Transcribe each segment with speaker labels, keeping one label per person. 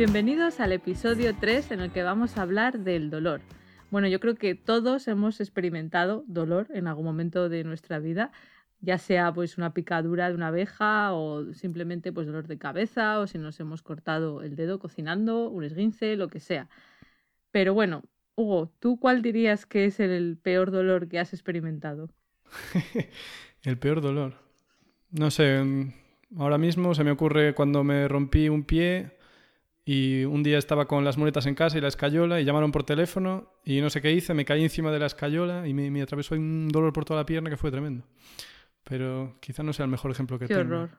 Speaker 1: Bienvenidos al episodio 3 en el que vamos a hablar del dolor. Bueno, yo creo que todos hemos experimentado dolor en algún momento de nuestra vida, ya sea pues una picadura de una abeja o simplemente pues dolor de cabeza o si nos hemos cortado el dedo cocinando, un esguince, lo que sea. Pero bueno, Hugo, ¿tú cuál dirías que es el peor dolor que has experimentado?
Speaker 2: el peor dolor. No sé, mm, ahora mismo se me ocurre cuando me rompí un pie y un día estaba con las muletas en casa y la escayola y llamaron por teléfono y no sé qué hice, me caí encima de la escayola y me, atravesó un dolor por toda la pierna que fue tremendo. Pero quizá no sea el mejor ejemplo que
Speaker 1: qué
Speaker 2: tengo.
Speaker 1: horror.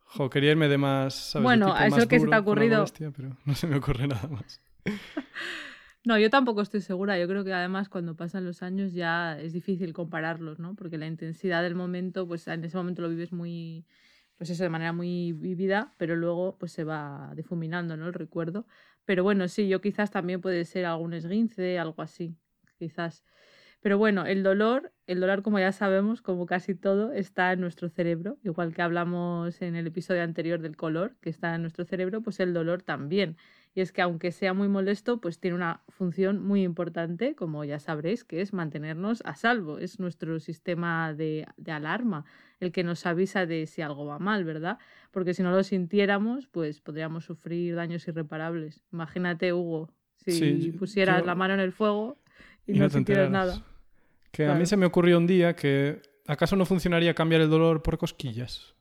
Speaker 2: Jo, quería irme de más.
Speaker 1: Bueno, a eso que se te ha ocurrido.
Speaker 2: pero no se me ocurre nada más.
Speaker 1: no, yo tampoco estoy segura. Yo creo que además cuando pasan los años ya es difícil compararlos, ¿no? Porque la intensidad del momento, pues en ese momento lo vives muy pues eso de manera muy vivida, pero luego pues se va difuminando, ¿no? El recuerdo. Pero bueno, sí, yo quizás también puede ser algún esguince, algo así, quizás. Pero bueno, el dolor, el dolor como ya sabemos, como casi todo, está en nuestro cerebro, igual que hablamos en el episodio anterior del color, que está en nuestro cerebro, pues el dolor también. Y es que aunque sea muy molesto, pues tiene una función muy importante, como ya sabréis, que es mantenernos a salvo. Es nuestro sistema de, de alarma, el que nos avisa de si algo va mal, ¿verdad? Porque si no lo sintiéramos, pues podríamos sufrir daños irreparables. Imagínate, Hugo, si pusieras la mano en el fuego y, no, sintieras nada.
Speaker 2: Que a mí se me ocurrió un día que acaso no funcionaría cambiar el dolor por cosquillas.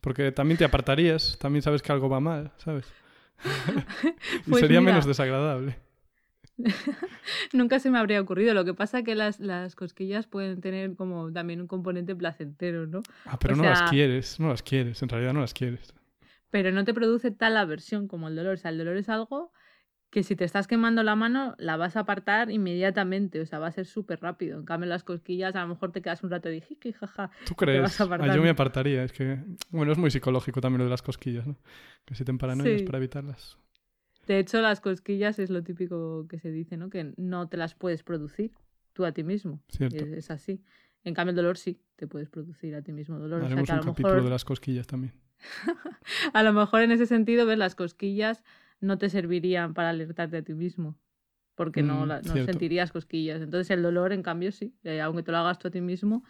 Speaker 2: Porque también te apartarías, también sabes que algo va mal, ¿sabes? y pues sería menos desagradable.
Speaker 1: Nunca se me habría ocurrido. Lo que pasa es que las, las, cosquillas pueden tener como también un componente placentero, ¿no?
Speaker 2: Ah, pero no las quieres, no las quieres, en realidad no las quieres.
Speaker 1: Pero no te produce tal aversión como el dolor. O sea, el dolor es algo que si te estás quemando la mano, la vas a apartar inmediatamente, o sea, va a ser súper rápido. En cambio, las cosquillas, a lo mejor te quedas un rato de jiji, jaja.
Speaker 2: ¿Tú crees? Ah, yo me apartaría, es que, bueno, es muy psicológico también lo de las cosquillas, ¿no? Que si te paranoias para evitarlas.
Speaker 1: De hecho, las cosquillas es lo típico que se dice, ¿no? Que no te las puedes producir tú a ti mismo.
Speaker 2: Cierto.
Speaker 1: Es, así. En cambio, el dolor sí, te puedes producir a ti mismo dolor.
Speaker 2: Haremos un capítulo de las cosquillas también.
Speaker 1: a lo mejor en ese sentido, ves, las cosquillas no te servirían para alertarte a ti mismo, porque no, mm, sentirías cosquillas. Entonces el dolor, en cambio, sí, eh, aunque te lo hagas tú a ti mismo.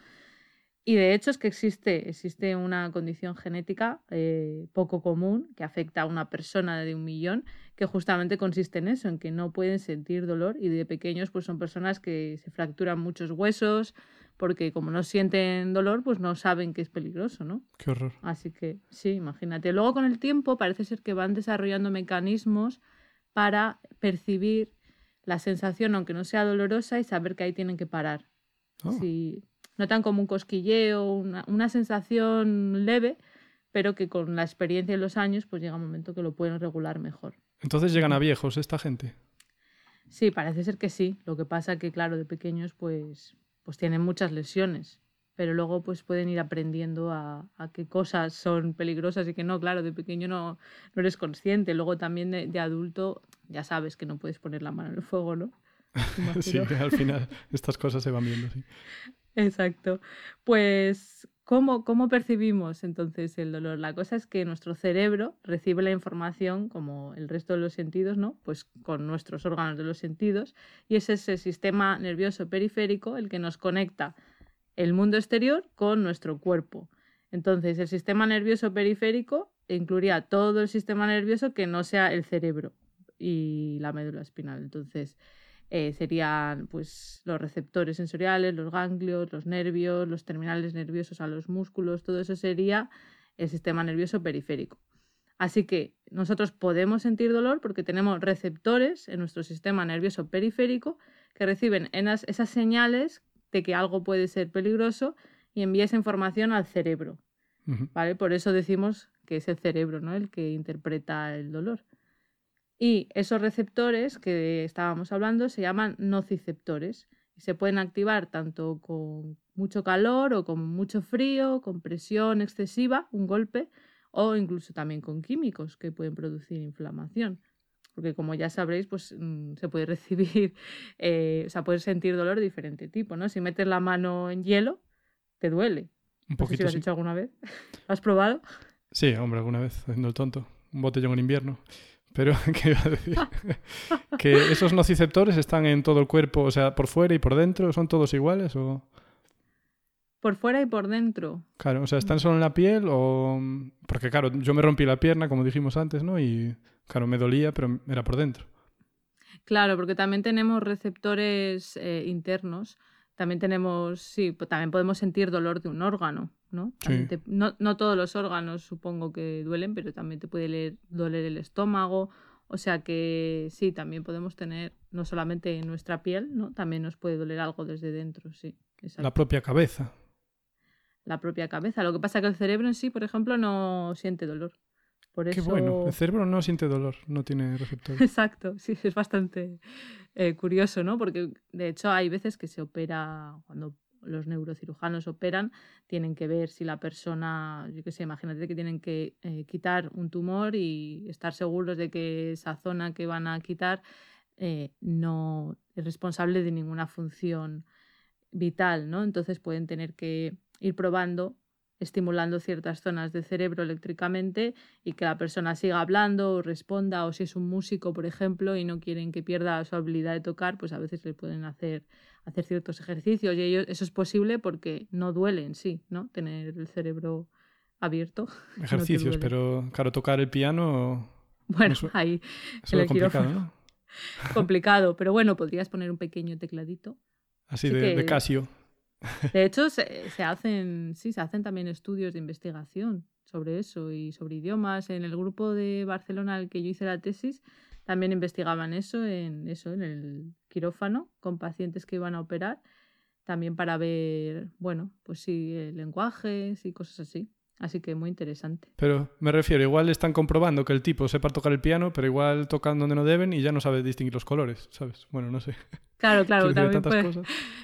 Speaker 1: Y de hecho es que existe, existe una condición genética eh, poco común que afecta a una persona de un millón, que justamente consiste en eso, en que no pueden sentir dolor y de pequeños pues son personas que se fracturan muchos huesos, porque como no sienten dolor, pues no saben que es peligroso, ¿no?
Speaker 2: Qué horror.
Speaker 1: Así que sí, imagínate. Luego con el tiempo parece ser que van desarrollando mecanismos para percibir la sensación, aunque no sea dolorosa, y saber que ahí tienen que parar. Oh. Si notan como un cosquilleo, una, una sensación leve, pero que con la experiencia y los años, pues llega un momento que lo pueden regular mejor.
Speaker 2: Entonces llegan a viejos esta gente.
Speaker 1: Sí, parece ser que sí. Lo que pasa que, claro, de pequeños, pues, pues tienen muchas lesiones, pero luego pues pueden ir aprendiendo a, qué cosas son peligrosas y que no, claro, de pequeño no, no eres consciente, luego también de, adulto ya sabes que no puedes poner la mano en el fuego, ¿no?
Speaker 2: sí, al final estas cosas se van viendo, sí.
Speaker 1: Exacto. Pues, ¿cómo, ¿cómo percibimos entonces el dolor? La cosa es que nuestro cerebro recibe la información, como el resto de los sentidos, ¿no? Pues con nuestros órganos de los sentidos, y es ese sistema nervioso periférico el que nos conecta el mundo exterior con nuestro cuerpo. Entonces, el sistema nervioso periférico incluiría todo el sistema nervioso que no sea el cerebro y la médula espinal. Entonces, eh, serían pues, los receptores sensoriales, los ganglios, los nervios, los terminales nerviosos a los músculos, todo eso sería el sistema nervioso periférico. Así que nosotros podemos sentir dolor porque tenemos receptores en nuestro sistema nervioso periférico que reciben esas señales de que algo puede ser peligroso y envía esa información al cerebro. ¿vale? Por eso decimos que es el cerebro ¿no? el que interpreta el dolor. Y esos receptores que estábamos hablando se llaman nociceptores y se pueden activar tanto con mucho calor o con mucho frío, con presión excesiva, un golpe, o incluso también con químicos que pueden producir inflamación. Porque como ya sabréis, pues mm, se puede recibir, eh, o sea, puedes sentir dolor de diferente tipo, ¿no? Si metes la mano en hielo, te duele.
Speaker 2: Un poquito.
Speaker 1: si lo has hecho alguna vez. ¿Lo has probado?
Speaker 2: Sí, hombre, alguna vez, haciendo el tonto. Un botellón en invierno. Pero, ¿qué iba a decir? que esos nociceptores están en todo el cuerpo, o sea, por fuera y por dentro, ¿son todos iguales o...?
Speaker 1: Por fuera y por dentro.
Speaker 2: Claro, o sea, ¿están solo en la piel o...? Porque, claro, yo me rompí la pierna, como dijimos antes, ¿no? Y, claro, me dolía, pero era por dentro.
Speaker 1: Claro, porque también tenemos receptores eh, internos también tenemos, sí, pues también podemos sentir dolor de un órgano, ¿no? no, no, todos los órganos supongo que duelen, pero también te puede doler el estómago. O sea que sí, también podemos tener, no solamente en nuestra piel, ¿no? También nos puede doler algo desde dentro, sí.
Speaker 2: La propia cabeza.
Speaker 1: La propia cabeza. Lo que pasa es que el cerebro en sí, por ejemplo, no siente dolor.
Speaker 2: Qué bueno, el cerebro no siente dolor, no tiene receptores.
Speaker 1: Exacto, sí, es bastante eh, curioso, ¿no? Porque de hecho hay veces que se opera, cuando los neurocirujanos operan, tienen que ver si la persona, yo qué sé, imagínate que tienen que eh, quitar un tumor y estar seguros de que esa zona que van a quitar eh, no es responsable de ninguna función vital, ¿no? Entonces pueden tener que ir probando estimulando ciertas zonas del cerebro eléctricamente y que la persona siga hablando o responda, o si es un músico, por ejemplo, y no quieren que pierda su habilidad de tocar, pues a veces le pueden hacer, hacer ciertos ejercicios y ellos, eso es posible porque no duele en sí, ¿no? Tener el cerebro abierto.
Speaker 2: Ejercicios, pero claro, tocar el piano...
Speaker 1: Bueno, ahí...
Speaker 2: Es complicado, ¿no?
Speaker 1: complicado, pero bueno, podrías poner un pequeño tecladito.
Speaker 2: Así, de Casio.
Speaker 1: De hecho, se, hacen, sí, se hacen también estudios de investigación sobre eso y sobre idiomas. En el grupo de Barcelona al que yo hice la tesis, también investigaban eso en eso, en el quirófano, con pacientes que iban a operar, también para ver, bueno, pues sí, lenguajes y cosas así. Así que muy interesante.
Speaker 2: Pero me refiero, igual están comprobando que el tipo sepa tocar el piano, pero igual tocan donde no deben y ya no sabe distinguir los colores, ¿sabes? Bueno, no sé.
Speaker 1: Claro, claro, también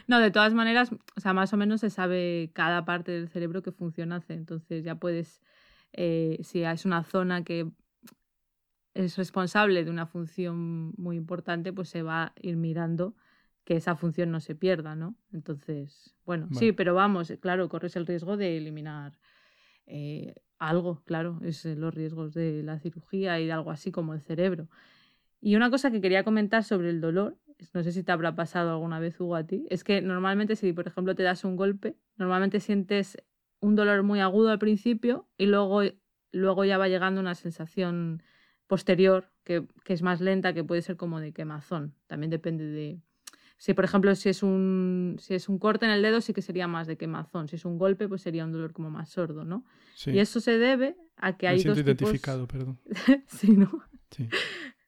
Speaker 1: No, de todas maneras, o sea, más o menos se sabe cada parte del cerebro que funciona hace. Entonces ya puedes, eh, si es una zona que es responsable de una función muy importante, pues se va a ir mirando que esa función no se pierda, ¿no? Entonces, bueno, sí, pero vamos, claro, corres el riesgo de eliminar eh, algo, claro, es eh, los riesgos de la cirugía y de algo así como el cerebro. Y una cosa que quería comentar sobre el dolor, no sé si te habrá pasado alguna vez, Hugo, a ti, es que normalmente si, por ejemplo, te das un golpe, normalmente sientes un dolor muy agudo al principio y luego, luego ya va llegando una sensación posterior que, que es más lenta, que puede ser como de quemazón. También depende de, si, por ejemplo, si es, un, si es un corte en el dedo, sí que sería más de quemazón. Si es un golpe, pues sería un dolor como más sordo, ¿no? Y eso se debe a que hay dos
Speaker 2: identificado, perdón.
Speaker 1: sí, ¿no? Sí.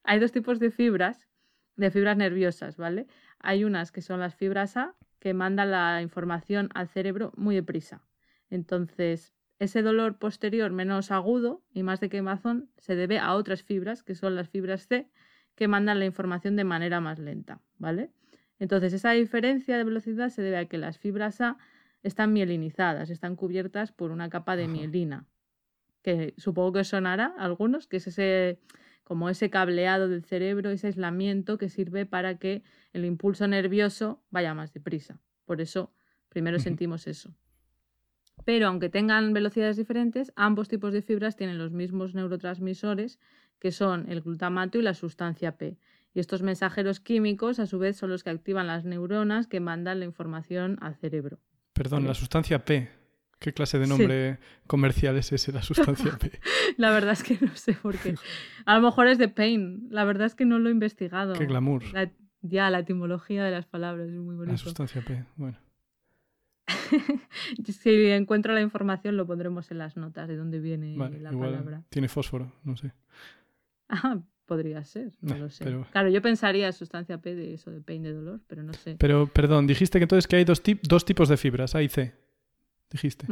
Speaker 1: hay dos tipos de fibras, de fibras nerviosas, ¿vale? Hay unas que son las fibras A, que mandan la información al cerebro muy deprisa. Entonces, ese dolor posterior menos agudo y más de quemazón se debe a otras fibras, que son las fibras C, que mandan la información de manera más lenta, ¿vale? Entonces, esa diferencia de velocidad se debe a que las fibras A están mielinizadas, están cubiertas por una capa de mielina, que supongo que sonará a algunos, que es ese como ese cableado del cerebro, ese aislamiento que sirve para que el impulso nervioso vaya más deprisa. Por eso primero sentimos eso. Pero aunque tengan velocidades diferentes, ambos tipos de fibras tienen los mismos neurotransmisores, que son el glutamato y la sustancia P. Y estos mensajeros químicos, a su vez, son los que activan las neuronas que mandan la información al cerebro.
Speaker 2: Perdón, la sustancia P. ¿Qué clase de nombre comercial es ese, la sustancia P?
Speaker 1: la verdad es que no sé por qué. A lo mejor es de pain. La verdad es que no lo he investigado.
Speaker 2: Qué glamour.
Speaker 1: ya, la etimología de las palabras es muy bonito.
Speaker 2: La sustancia P, bueno.
Speaker 1: si encuentro la información lo pondremos en las notas de dónde viene
Speaker 2: Vale,
Speaker 1: la
Speaker 2: igual
Speaker 1: palabra.
Speaker 2: tiene fósforo, no sé.
Speaker 1: Ah, podría ser, no
Speaker 2: Eh,
Speaker 1: lo sé.
Speaker 2: pero-
Speaker 1: Claro, yo pensaría sustancia P de eso, de pain de dolor, pero no sé.
Speaker 2: Pero, perdón, dijiste que entonces que hay dos, tip- dos tipos de fibras, A y C. Dijiste.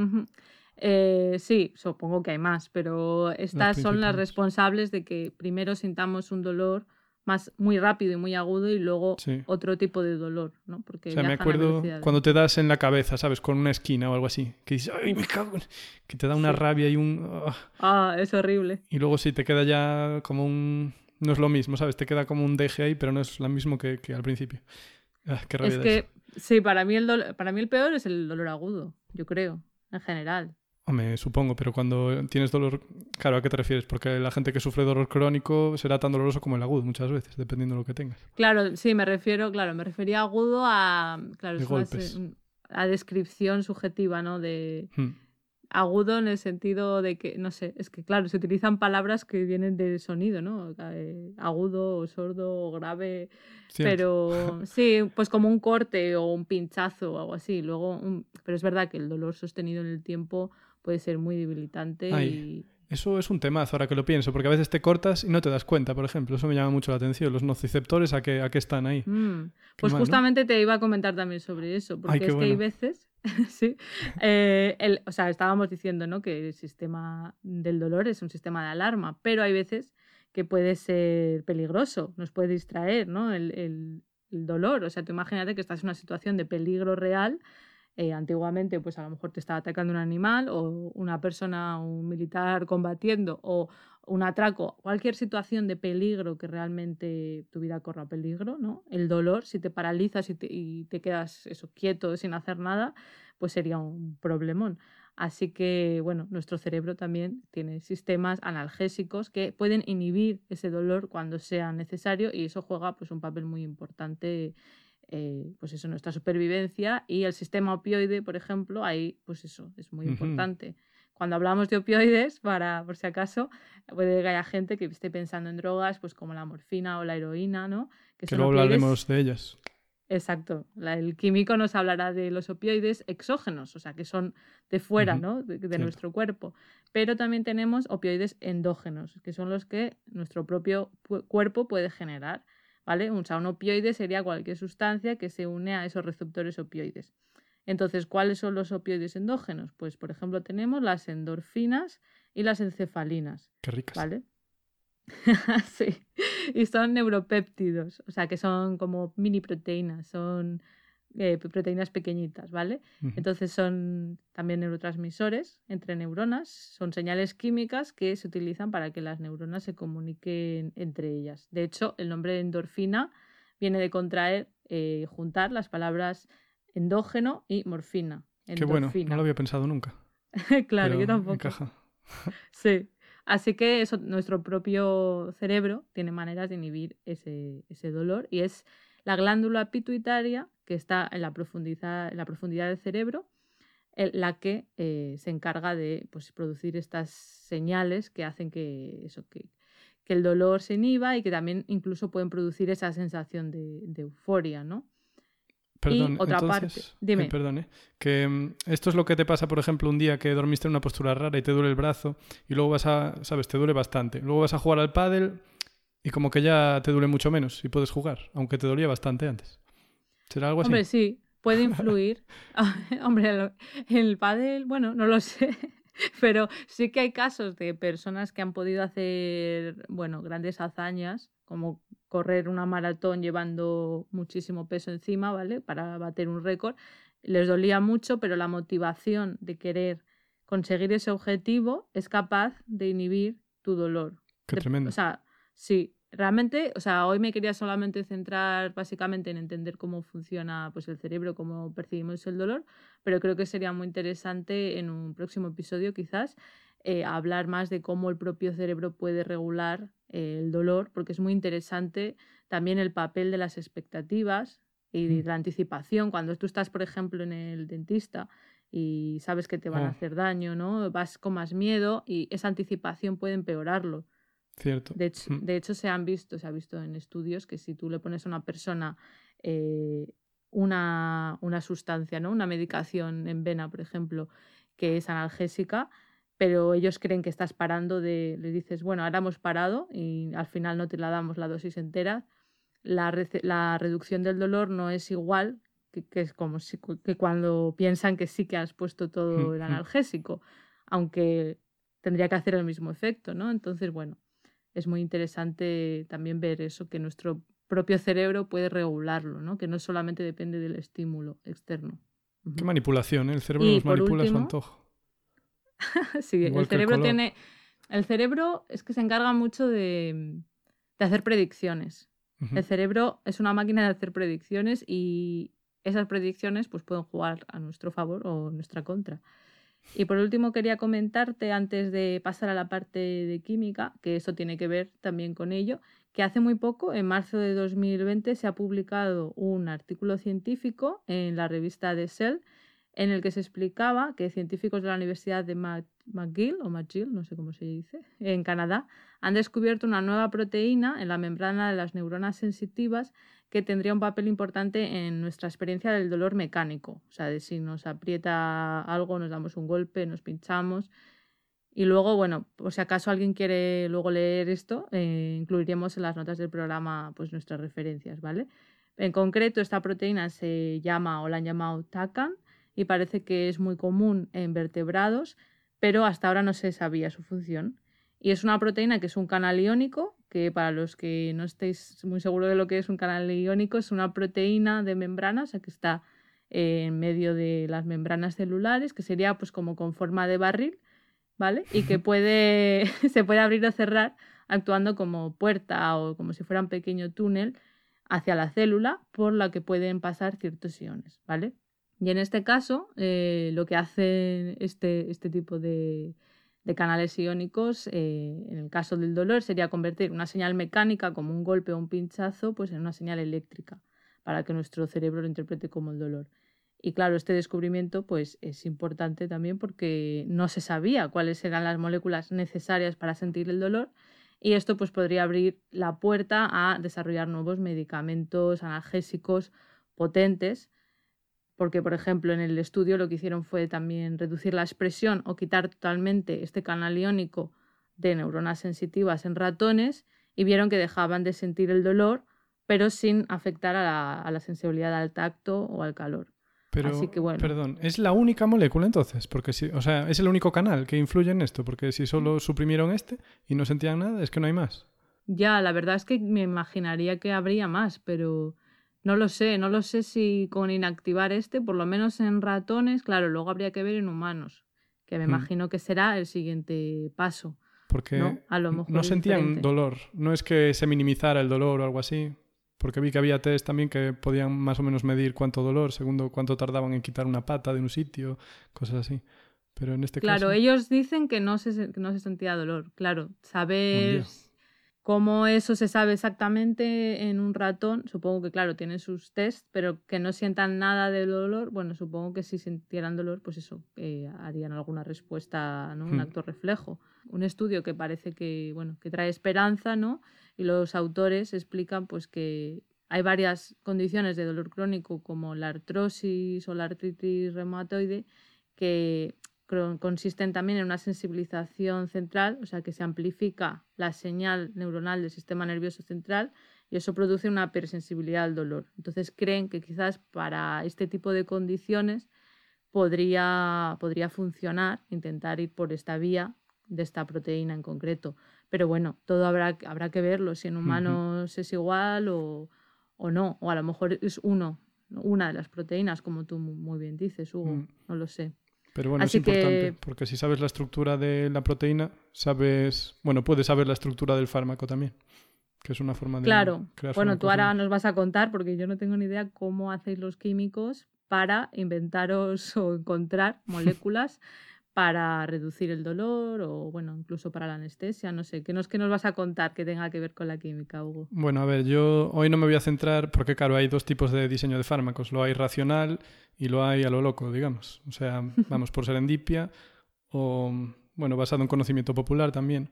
Speaker 1: Eh, sí, supongo que hay más, pero estas son las responsables de que primero sintamos un dolor más muy rápido y muy agudo y luego
Speaker 2: Sí.
Speaker 1: otro tipo de dolor, ¿no? Porque
Speaker 2: O sea, me acuerdo cuando te das en la cabeza, ¿sabes? Con una esquina o algo así. Que dices, ¡ay, me cago! en-". Que te da una
Speaker 1: Sí.
Speaker 2: rabia y un. ah.
Speaker 1: Ah, es horrible.
Speaker 2: Y luego sí, te queda ya como un... No es lo mismo, ¿sabes? Te queda como un deje ahí, pero no es lo mismo que, que al principio. Ah, qué rabia
Speaker 1: Es que,
Speaker 2: eso.
Speaker 1: sí, para mí, el para mí el peor es el dolor agudo, yo creo, en general.
Speaker 2: Hombre, supongo, pero cuando tienes dolor... Claro, ¿a qué te refieres? Porque la gente que sufre dolor crónico será tan doloroso como el agudo muchas veces, dependiendo de lo que tengas.
Speaker 1: Claro, sí, me refiero, claro, me refería agudo a, claro,
Speaker 2: De golpes.
Speaker 1: se- a descripción subjetiva, ¿no? De
Speaker 2: Hmm.
Speaker 1: Agudo en el sentido de que, no sé, es que claro, se utilizan palabras que vienen del sonido, ¿no? Eh, agudo o sordo o grave,
Speaker 2: Cierto.
Speaker 1: pero sí, pues como un corte o un pinchazo o algo así. Luego, un- pero es verdad que el dolor sostenido en el tiempo puede ser muy debilitante
Speaker 2: Ay,
Speaker 1: y
Speaker 2: Eso es un temazo ahora que lo pienso, porque a veces te cortas y no te das cuenta, por ejemplo. Eso me llama mucho la atención. Los nociceptores, ¿a qué, a qué están ahí?
Speaker 1: Mm, Pues
Speaker 2: mal, ¿no?
Speaker 1: justamente te iba a comentar también sobre eso, porque es que hay veces, sí, eh, el- o sea, estábamos diciendo ¿no? que el sistema del dolor es un sistema de alarma, pero hay veces que puede ser peligroso, nos puede distraer ¿no? el, el- el dolor. O sea, tú imagínate que estás en una situación de peligro real. Eh, antiguamente, pues a lo mejor te estaba atacando un animal o una persona, un militar combatiendo o un atraco, cualquier situación de peligro que realmente tu vida corra peligro, ¿no? El dolor, si te paralizas y te, te quedas eso, quieto sin hacer nada, pues sería un problemón. Así que, bueno, nuestro cerebro también tiene sistemas analgésicos que pueden inhibir ese dolor cuando sea necesario y eso juega pues, un papel muy importante eh, pues eso, nuestra supervivencia y el sistema opioide, por ejemplo, ahí pues eso es muy
Speaker 2: Ujú.
Speaker 1: importante. Cuando hablamos de opioides, para, por si acaso, puede que haya gente que esté pensando en drogas pues como la morfina o la heroína, ¿no?
Speaker 2: Que
Speaker 1: son
Speaker 2: luego
Speaker 1: opioides-
Speaker 2: hablaremos de ellas.
Speaker 1: Exacto. La- el químico nos hablará de los opioides exógenos, o sea, que son de fuera,
Speaker 2: Ujú,
Speaker 1: ¿no? De, de nuestro cuerpo. Pero también tenemos opioides endógenos, que son los que nuestro propio cuerpo puede generar, ¿vale? O sea, un opioide sería cualquier sustancia que se une a esos receptores opioides. Entonces, ¿cuáles son los opioides endógenos? Pues, por ejemplo, tenemos las endorfinas y las encefalinas.
Speaker 2: Qué ricas.
Speaker 1: ¿Vale? sí. Y son neuropéptidos, o sea que son como mini proteínas, son eh, proteínas pequeñitas, ¿vale? Entonces son también neurotransmisores entre neuronas, son señales químicas que se utilizan para que las neuronas se comuniquen entre ellas. De hecho, el nombre de endorfina viene de contraer, eh, juntar las palabras endógeno y morfina.
Speaker 2: Qué bueno, no lo había pensado nunca.
Speaker 1: claro,
Speaker 2: pero
Speaker 1: yo tampoco.
Speaker 2: encaja.
Speaker 1: Sí. Así que eso, nuestro propio cerebro tiene maneras de inhibir ese, ese dolor y es la glándula pituitaria que está en la profundidad, en la profundidad del cerebro el- la que eh, se encarga de pues, producir estas señales que hacen que, eso, que, que el dolor se inhiba y que también incluso pueden producir esa sensación de, de euforia, ¿no?
Speaker 2: Perdón,
Speaker 1: otra parte, dime.
Speaker 2: ¿eh? Que mm, esto es lo que te pasa, por ejemplo, un día que dormiste en una postura rara y te duele el brazo y luego vas a, sabes, te duele bastante. Luego vas a jugar al pádel y como que ya te duele mucho menos y puedes jugar, aunque te dolía bastante antes. ¿Será algo así?
Speaker 1: Hombre, sí, puede influir. Hombre, el, el pádel, bueno, no lo sé. Pero sí que hay casos de personas que han podido hacer, bueno, grandes hazañas, como correr una maratón llevando muchísimo peso encima, ¿vale? Para bater un récord. Les dolía mucho, pero la motivación de querer conseguir ese objetivo es capaz de inhibir tu dolor.
Speaker 2: Qué tremendo.
Speaker 1: O sea, sí, realmente, o sea, hoy me quería solamente centrar básicamente en entender cómo funciona pues, el cerebro, cómo percibimos el dolor, pero creo que sería muy interesante en un próximo episodio quizás eh, hablar más de cómo el propio cerebro puede regular eh, el dolor, porque es muy interesante también el papel de las expectativas y de
Speaker 2: Mm.
Speaker 1: la anticipación. Cuando tú estás, por ejemplo, en el dentista y sabes que te van a
Speaker 2: Oh.
Speaker 1: hacer daño, ¿no? Vas con más miedo y esa anticipación puede empeorarlo.
Speaker 2: Cierto.
Speaker 1: De hecho,
Speaker 2: Mm.
Speaker 1: de hecho, se han visto, se ha visto en estudios que si tú le pones a una persona eh, una, una sustancia, ¿no? Una medicación en vena, por ejemplo, que es analgésica, pero ellos creen que estás parando de, le dices, bueno, ahora hemos parado y al final no te la damos la dosis entera. La, la reducción del dolor no es igual que, es como si, que cuando piensan que sí que has puesto todo el analgésico, aunque tendría que hacer el mismo efecto, ¿no? Entonces, bueno, es muy interesante también ver eso, que nuestro propio cerebro puede regularlo, ¿no? Que no solamente depende del estímulo externo.
Speaker 2: Qué manipulación, ¿eh? El cerebro nos manipula a su antojo.
Speaker 1: sí, el cerebro tiene... El cerebro es que se encarga mucho de, de hacer predicciones. El cerebro es una máquina de hacer predicciones y esas predicciones pues, pueden jugar a nuestro favor o nuestra contra. Y por último quería comentarte, antes de pasar a la parte de química, que eso tiene que ver también con ello, que hace muy poco, en marzo de 2020, se ha publicado un artículo científico en la revista The Cell en el que se explicaba que científicos de la Universidad de McGill, o McGill, no sé cómo se dice, en Canadá, han descubierto una nueva proteína en la membrana de las neuronas sensitivas que tendría un papel importante en nuestra experiencia del dolor mecánico. O sea, de si nos aprieta algo, nos damos un golpe, nos pinchamos. Y luego, bueno, por si acaso alguien quiere luego leer esto, eh, incluiremos en las notas del programa pues, nuestras referencias, ¿vale? En concreto, esta proteína se llama o la han llamado TACAN y parece que es muy común en vertebrados, pero hasta ahora no se sabía su función. Y es una proteína que es un canal iónico, que para los que no estéis muy seguros de lo que es un canal iónico, es una proteína de membrana, o sea que está en medio de las membranas celulares, que sería pues como con forma de barril, ¿vale? Y que puede, se puede abrir o cerrar actuando como puerta o como si fuera un pequeño túnel hacia la célula por la que pueden pasar ciertos iones, ¿vale? Y en este caso, eh, lo que hace este, este tipo de, de canales iónicos, eh, en el caso del dolor, sería convertir una señal mecánica como un golpe o un pinchazo pues en una señal eléctrica para que nuestro cerebro lo interprete como el dolor. Y claro, este descubrimiento pues, es importante también porque no se sabía cuáles eran las moléculas necesarias para sentir el dolor y esto pues, podría abrir la puerta a desarrollar nuevos medicamentos analgésicos potentes porque, por ejemplo, en el estudio lo que hicieron fue también reducir la expresión o quitar totalmente este canal iónico de neuronas sensitivas en ratones y vieron que dejaban de sentir el dolor, pero sin afectar a la, sensibilidad al tacto o al calor.
Speaker 2: Pero, perdón, ¿es la única molécula entonces? Porque si, o sea, es el único canal que influye en esto, porque si solo suprimieron este y no sentían nada, es que no hay más.
Speaker 1: Ya, la verdad es que me imaginaría que habría más, pero no lo sé, no lo sé si con inactivar este, por lo menos en ratones, claro, luego habría que ver en humanos, que me hmm. imagino que será el siguiente paso.
Speaker 2: Porque ¿no? A lo mejor no sentían dolor, no es que se minimizara el dolor o algo así, porque vi que había test también que podían más o menos medir cuánto dolor, segundo cuánto tardaban en quitar una pata de un sitio, cosas así. Pero en este
Speaker 1: claro,
Speaker 2: caso...
Speaker 1: ellos dicen que no se, que no se sentía dolor. Claro, saber Cómo eso se sabe exactamente en un ratón, supongo que claro, tienen sus tests, pero que no sientan nada de dolor, bueno, supongo que si sintieran dolor, pues eso, harían alguna respuesta, ¿no? Un hmm. acto reflejo. Un estudio que parece que, bueno, que trae esperanza, ¿no? Y los autores explican pues que hay varias condiciones de dolor crónico como la artrosis o la artritis reumatoide que consisten también en una sensibilización central, o sea que se amplifica la señal neuronal del sistema nervioso central y eso produce una hipersensibilidad al dolor. Entonces creen que quizás para este tipo de condiciones podría, podría funcionar intentar ir por esta vía de esta proteína en concreto. Pero bueno, todo habrá, habrá que verlo, si en humanos es igual o, o, no, o a lo mejor es uno, una de las proteínas, como tú muy bien dices, Hugo, mm. no lo sé.
Speaker 2: Pero bueno, es importante, porque si sabes la estructura de la proteína, sabes, bueno, puedes saber la estructura del fármaco también, que es una forma de...
Speaker 1: Claro, bueno, tú ahora nos vas a contar, porque yo no tengo ni idea cómo hacéis los químicos para inventaros o encontrar moléculas para reducir el dolor o, bueno, incluso para la anestesia, no sé. ¿Qué nos, qué nos vas a contar que tenga que ver con la química, Hugo?
Speaker 2: Bueno, a ver, yo hoy no me voy a centrar porque, claro, hay dos tipos de diseño de fármacos. Lo hay racional y lo hay a lo loco, digamos. O sea, vamos por serendipia o, bueno, basado en conocimiento popular también.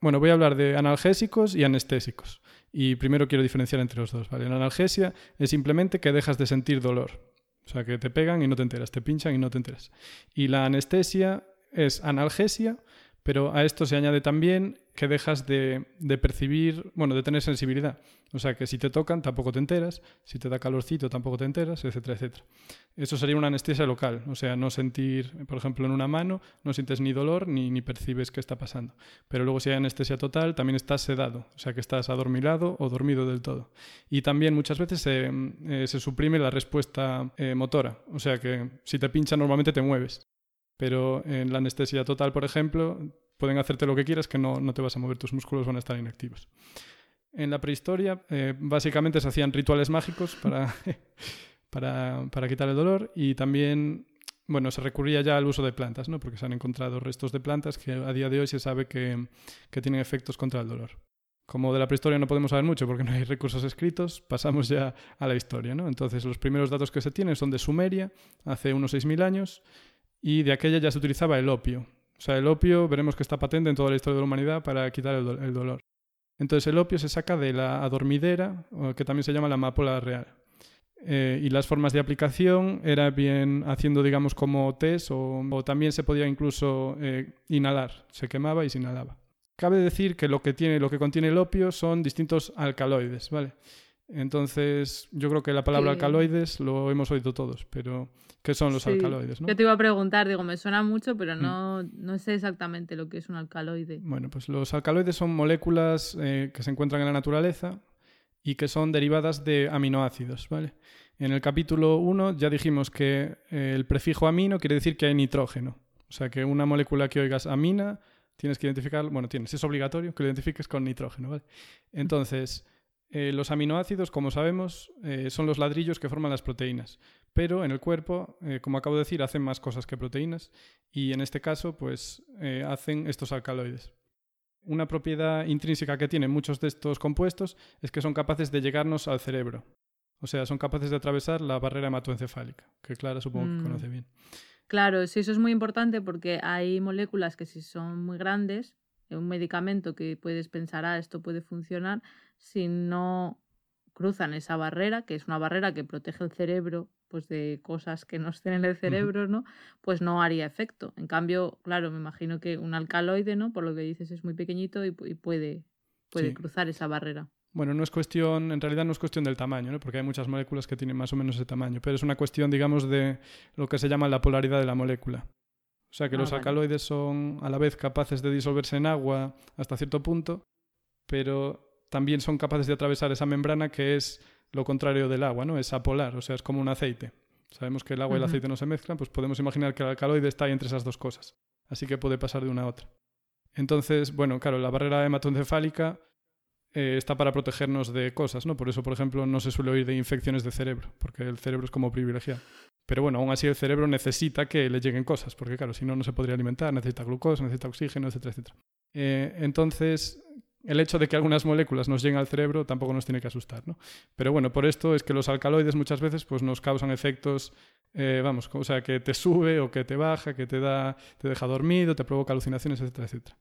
Speaker 2: bueno, voy a hablar de analgésicos y anestésicos. Y primero quiero diferenciar entre los dos, ¿vale? La analgesia es simplemente que dejas de sentir dolor. O sea, que te pegan y no te enteras, te pinchan y no te enteras. Y la anestesia es analgesia, pero a esto se añade también que dejas de, percibir, bueno, de tener sensibilidad. O sea, que si te tocan tampoco te enteras, si te da calorcito tampoco te enteras, etcétera, etcétera. Eso sería una anestesia local, o sea, no sentir, por ejemplo, en una mano, no sientes ni dolor ni, percibes qué está pasando. Pero luego si hay anestesia total, también estás sedado, o sea, que estás adormilado o dormido del todo. Y también muchas veces se, eh, suprime la respuesta eh, motora, o sea, que si te pincha normalmente te mueves. Pero en la anestesia total, por ejemplo, pueden hacerte lo que quieras que no, no te vas a mover, tus músculos van a estar inactivos. En la prehistoria, eh, básicamente se hacían rituales mágicos para, para, para, quitar el dolor y también, bueno, se recurría ya al uso de plantas, ¿no? Porque se han encontrado restos de plantas que a día de hoy se sabe que, que tienen efectos contra el dolor. Como de la prehistoria no podemos saber mucho porque no hay recursos escritos, pasamos ya a la historia, ¿no? Entonces, los primeros datos que se tienen son de Sumeria, hace unos 6.000 años, y de aquella ya se utilizaba el opio. O sea, el opio veremos que está patente en toda la historia de la humanidad para quitar el, dolor. Entonces el opio se saca de la adormidera, que también se llama la amapola real. Eh, y las formas de aplicación era bien haciendo, digamos, como test o, también se podía incluso eh, inhalar. Se quemaba y se inhalaba. Cabe decir que lo que, tiene, lo que contiene el opio son distintos alcaloides, ¿vale? Entonces, yo creo que la palabra alcaloides lo hemos oído todos, pero ¿qué son los alcaloides?
Speaker 1: Yo te iba a preguntar, digo, me suena mucho, pero mm. no, no sé exactamente lo que es un alcaloide.
Speaker 2: Bueno, pues los alcaloides son moléculas eh, que se encuentran en la naturaleza y que son derivadas de aminoácidos, ¿vale? En el capítulo 1 ya dijimos que eh, el prefijo amino quiere decir que hay nitrógeno. O sea, que una molécula que oigas amina, tienes que identificar, bueno, tienes, es obligatorio que lo identifiques con nitrógeno, ¿vale? Entonces... Eh, los aminoácidos, como sabemos, eh, son los ladrillos que forman las proteínas, pero en el cuerpo, eh, como acabo de decir, hacen más cosas que proteínas y en este caso, pues hacen estos alcaloides. Una propiedad intrínseca que tienen muchos de estos compuestos es que son capaces de llegarnos al cerebro. O sea, son capaces de atravesar la barrera hematoencefálica, que Clara supongo que mm. conoce bien.
Speaker 1: Claro, sí, eso es muy importante porque hay moléculas que si son muy grandes, un medicamento que puedes pensar, ah, esto puede funcionar, si no cruzan esa barrera, que es una barrera que protege el cerebro pues de cosas que no estén en el cerebro, ¿no? Pues no haría efecto. En cambio, claro, me imagino que un alcaloide, ¿no? Por lo que dices, es muy pequeñito y, puede, puede cruzar esa barrera.
Speaker 2: Bueno, no es cuestión, en realidad no es cuestión del tamaño, ¿no? porque hay muchas moléculas que tienen más o menos ese tamaño, pero es una cuestión, digamos, de lo que se llama la polaridad de la molécula. O sea que ah, los alcaloides son a la vez capaces de disolverse en agua hasta cierto punto, pero también son capaces de atravesar esa membrana que es lo contrario del agua, ¿no? Es apolar, o sea, es como un aceite. Sabemos que el agua y el aceite no se mezclan, pues podemos imaginar que el alcaloide está ahí entre esas dos cosas. Así que puede pasar de una a otra. Entonces, bueno, claro, la barrera hematoencefálica eh, está para protegernos de cosas, ¿no? Por eso, por ejemplo, no se suele oír de infecciones de cerebro, porque el cerebro es como privilegiado. Pero bueno, aún así el cerebro necesita que le lleguen cosas, porque claro, si no, no se podría alimentar, necesita glucosa, necesita oxígeno, etcétera, etcétera. Eh, entonces, el hecho de que algunas moléculas nos lleguen al cerebro tampoco nos tiene que asustar, ¿no? Pero bueno, por esto es que los alcaloides muchas veces pues, nos causan efectos, eh, vamos, o sea, que te sube o que te baja, que te, da, te deja dormido, te provoca alucinaciones, etcétera, etcétera.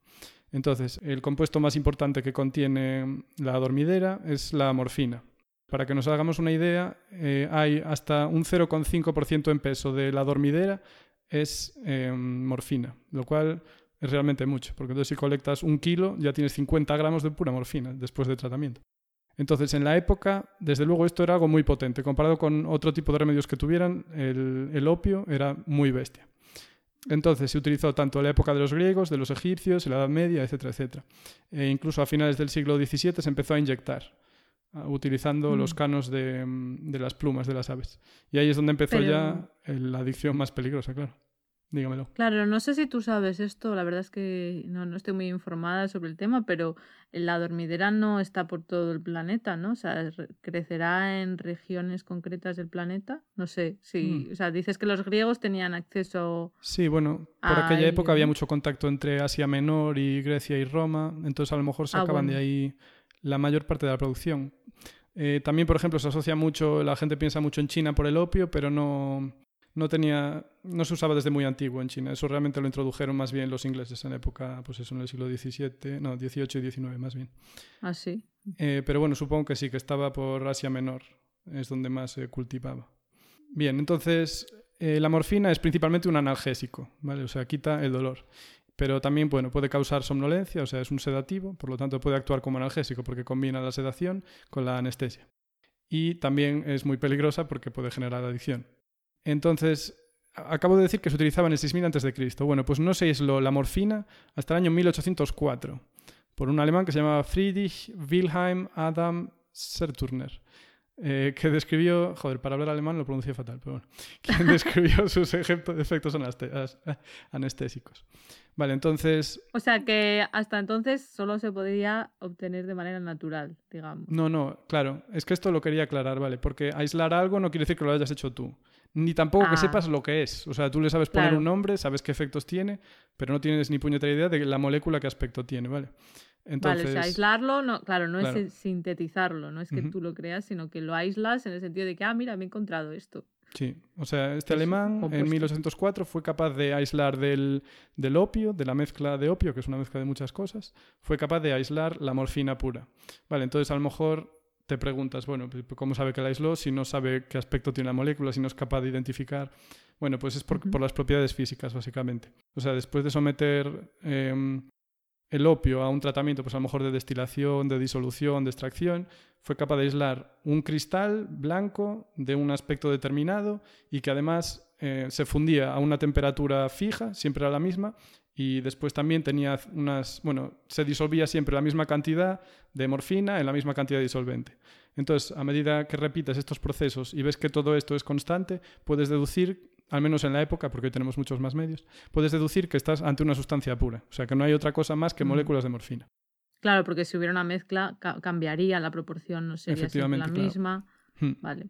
Speaker 2: Entonces, el compuesto más importante que contiene la dormidera es la morfina. Para que nos hagamos una idea, eh, hay hasta un 0,5% en peso de la dormidera es eh, morfina, lo cual es realmente mucho, porque entonces si colectas un kilo ya tienes 50 gramos de pura morfina después de tratamiento. Entonces, en la época, desde luego esto era algo muy potente. Comparado con otro tipo de remedios que tuvieran, el, opio era muy bestia. Entonces se utilizó tanto en la época de los griegos, de los egipcios, en la Edad Media, etcétera, etcétera. E incluso a finales del siglo XVII se empezó a inyectar, utilizando los mm. canos de, de, las plumas de las aves. Y ahí es donde empezó ya la adicción más peligrosa, claro. Dígamelo.
Speaker 1: Claro, no sé si tú sabes esto, la verdad es que no, no estoy muy informada sobre el tema, pero la dormidera no está por todo el planeta, ¿no? O sea, crecerá en regiones concretas del planeta. No sé, si, mm. o sea, dices que los griegos tenían acceso.
Speaker 2: Sí, bueno, por aquella época había mucho contacto entre Asia Menor y Grecia y Roma, entonces a lo mejor ah, sacaban de ahí la mayor parte de la producción. Eh, también, por ejemplo, se asocia mucho, la gente piensa mucho en China por el opio, pero no, no tenía, no se usaba desde muy antiguo en China. Eso realmente lo introdujeron más bien los ingleses en la época, pues eso, en el siglo XVII, no, XVIII y XIX más bien.
Speaker 1: Ah, sí.
Speaker 2: Eh, pero bueno, supongo que sí, que estaba por Asia Menor, es donde más se cultivaba. Bien, entonces eh, la morfina es principalmente un analgésico, ¿vale? O sea, quita el dolor. Pero también, bueno, puede causar somnolencia, o sea, es un sedativo, por lo tanto puede actuar como analgésico porque combina la sedación con la anestesia. Y también es muy peligrosa porque puede generar adicción. Entonces, acabo de decir que se utilizaba en el 6000 a.C. Bueno, pues no se aisló la morfina hasta el año 1804 por un alemán que se llamaba Friedrich Wilhelm Adam Serturner. Eh, que describió, joder, para hablar alemán lo pronuncié fatal, pero bueno, quien describió sus efectos anestésicos. Vale, entonces...
Speaker 1: O sea que hasta entonces solo se podía obtener de manera natural, digamos.
Speaker 2: No, no, claro, es que esto lo quería aclarar, ¿vale? Porque aislar algo no quiere decir que lo hayas hecho tú, ni tampoco que ah. sepas lo que es. O sea, tú le sabes poner un nombre, sabes qué efectos tiene, pero no tienes ni puñetera idea de la molécula qué aspecto tiene, ¿vale?
Speaker 1: Vale, o sea, aislarlo, no, claro, no es sintetizarlo, no es que tú lo creas, sino que lo aíslas en el sentido de que, ah, mira, me he encontrado esto.
Speaker 2: Sí, o sea, este alemán en 1804 fue capaz de aislar del, del, opio, de la mezcla de opio, que es una mezcla de muchas cosas, fue capaz de aislar la morfina pura. Vale, entonces a lo mejor te preguntas, bueno, pues, ¿cómo sabe que la aisló si no sabe qué aspecto tiene la molécula, si no es capaz de identificar? Bueno, pues es por, por las propiedades físicas, básicamente. O sea, después de someter em, el opio a un tratamiento, pues a lo mejor de destilación, de disolución, de extracción, fue capaz de aislar un cristal blanco de un aspecto determinado y que además eh, se fundía a una temperatura fija, siempre era la misma, y después también tenía unas, bueno, se disolvía siempre la misma cantidad de morfina en la misma cantidad de disolvente. Entonces, a medida que repites estos procesos y ves que todo esto es constante, puedes deducir al menos en la época, porque hoy tenemos muchos más medios, puedes deducir que estás ante una sustancia pura. O sea, que no hay otra cosa más que mm. moléculas de morfina.
Speaker 1: Claro, porque si hubiera una mezcla, cambiaría la proporción, no sería siempre la misma. Hmm. Vale.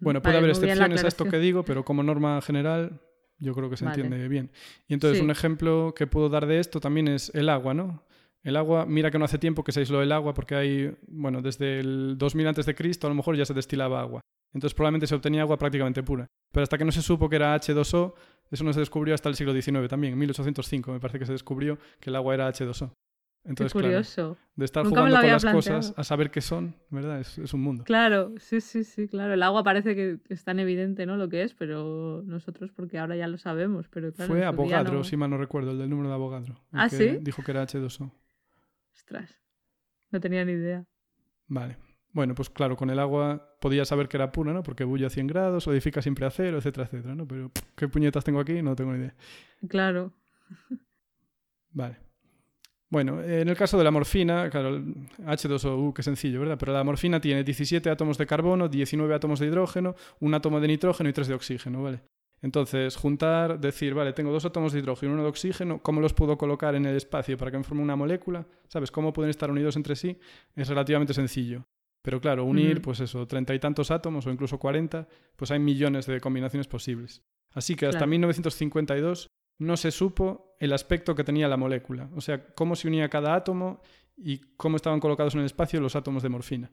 Speaker 2: Bueno, puede haber excepciones a esto que digo, pero como norma general, yo creo que se entiende bien. Y entonces, un ejemplo que puedo dar de esto también es el agua, ¿no? El agua, mira que no hace tiempo que se aisló el agua, porque hay, bueno, desde el 2000 antes de Cristo a lo mejor ya se destilaba agua. Entonces probablemente se obtenía agua prácticamente pura. Pero hasta que no se supo que era H2O, eso no se descubrió hasta el siglo XIX también. En 1805 me parece que se descubrió que el agua era H2O.
Speaker 1: Entonces, curioso.
Speaker 2: de estar jugando con las cosas a saber qué son, ¿verdad? Es, un mundo.
Speaker 1: Claro, sí, sí, sí, claro. El agua parece que es tan evidente, ¿no? Lo que es, pero nosotros, porque ahora ya lo sabemos. Pero
Speaker 2: Fue Avogadro, si mal no recuerdo, el del número de Avogadro.
Speaker 1: ¿Ah, sí?
Speaker 2: Dijo que era H2O.
Speaker 1: Ostras, no tenía ni idea.
Speaker 2: Vale. Bueno, pues claro, con el agua podía saber que era pura, ¿no? Porque bulle a 100 grados, edifica siempre a cero, etcétera, etcétera, ¿no? Pero ¿qué puñetas tengo aquí? No tengo ni idea.
Speaker 1: Claro.
Speaker 2: Vale. Bueno, en el caso de la morfina, claro, H2O, qué sencillo, ¿verdad? Pero la morfina tiene 17 átomos de carbono, 19 átomos de hidrógeno, un átomo de nitrógeno y tres de oxígeno, ¿vale? Entonces, juntar, decir, vale, tengo dos átomos de hidrógeno y uno de oxígeno, ¿cómo los puedo colocar en el espacio para que me forme una molécula? ¿Sabes? ¿Cómo pueden estar unidos entre sí? Es relativamente sencillo. Pero claro, unir, pues eso, treinta y tantos átomos o incluso cuarenta, pues hay millones de combinaciones posibles. Así que hasta 1952 no se supo el aspecto que tenía la molécula, o sea, cómo se unía cada átomo y cómo estaban colocados en el espacio los átomos de morfina.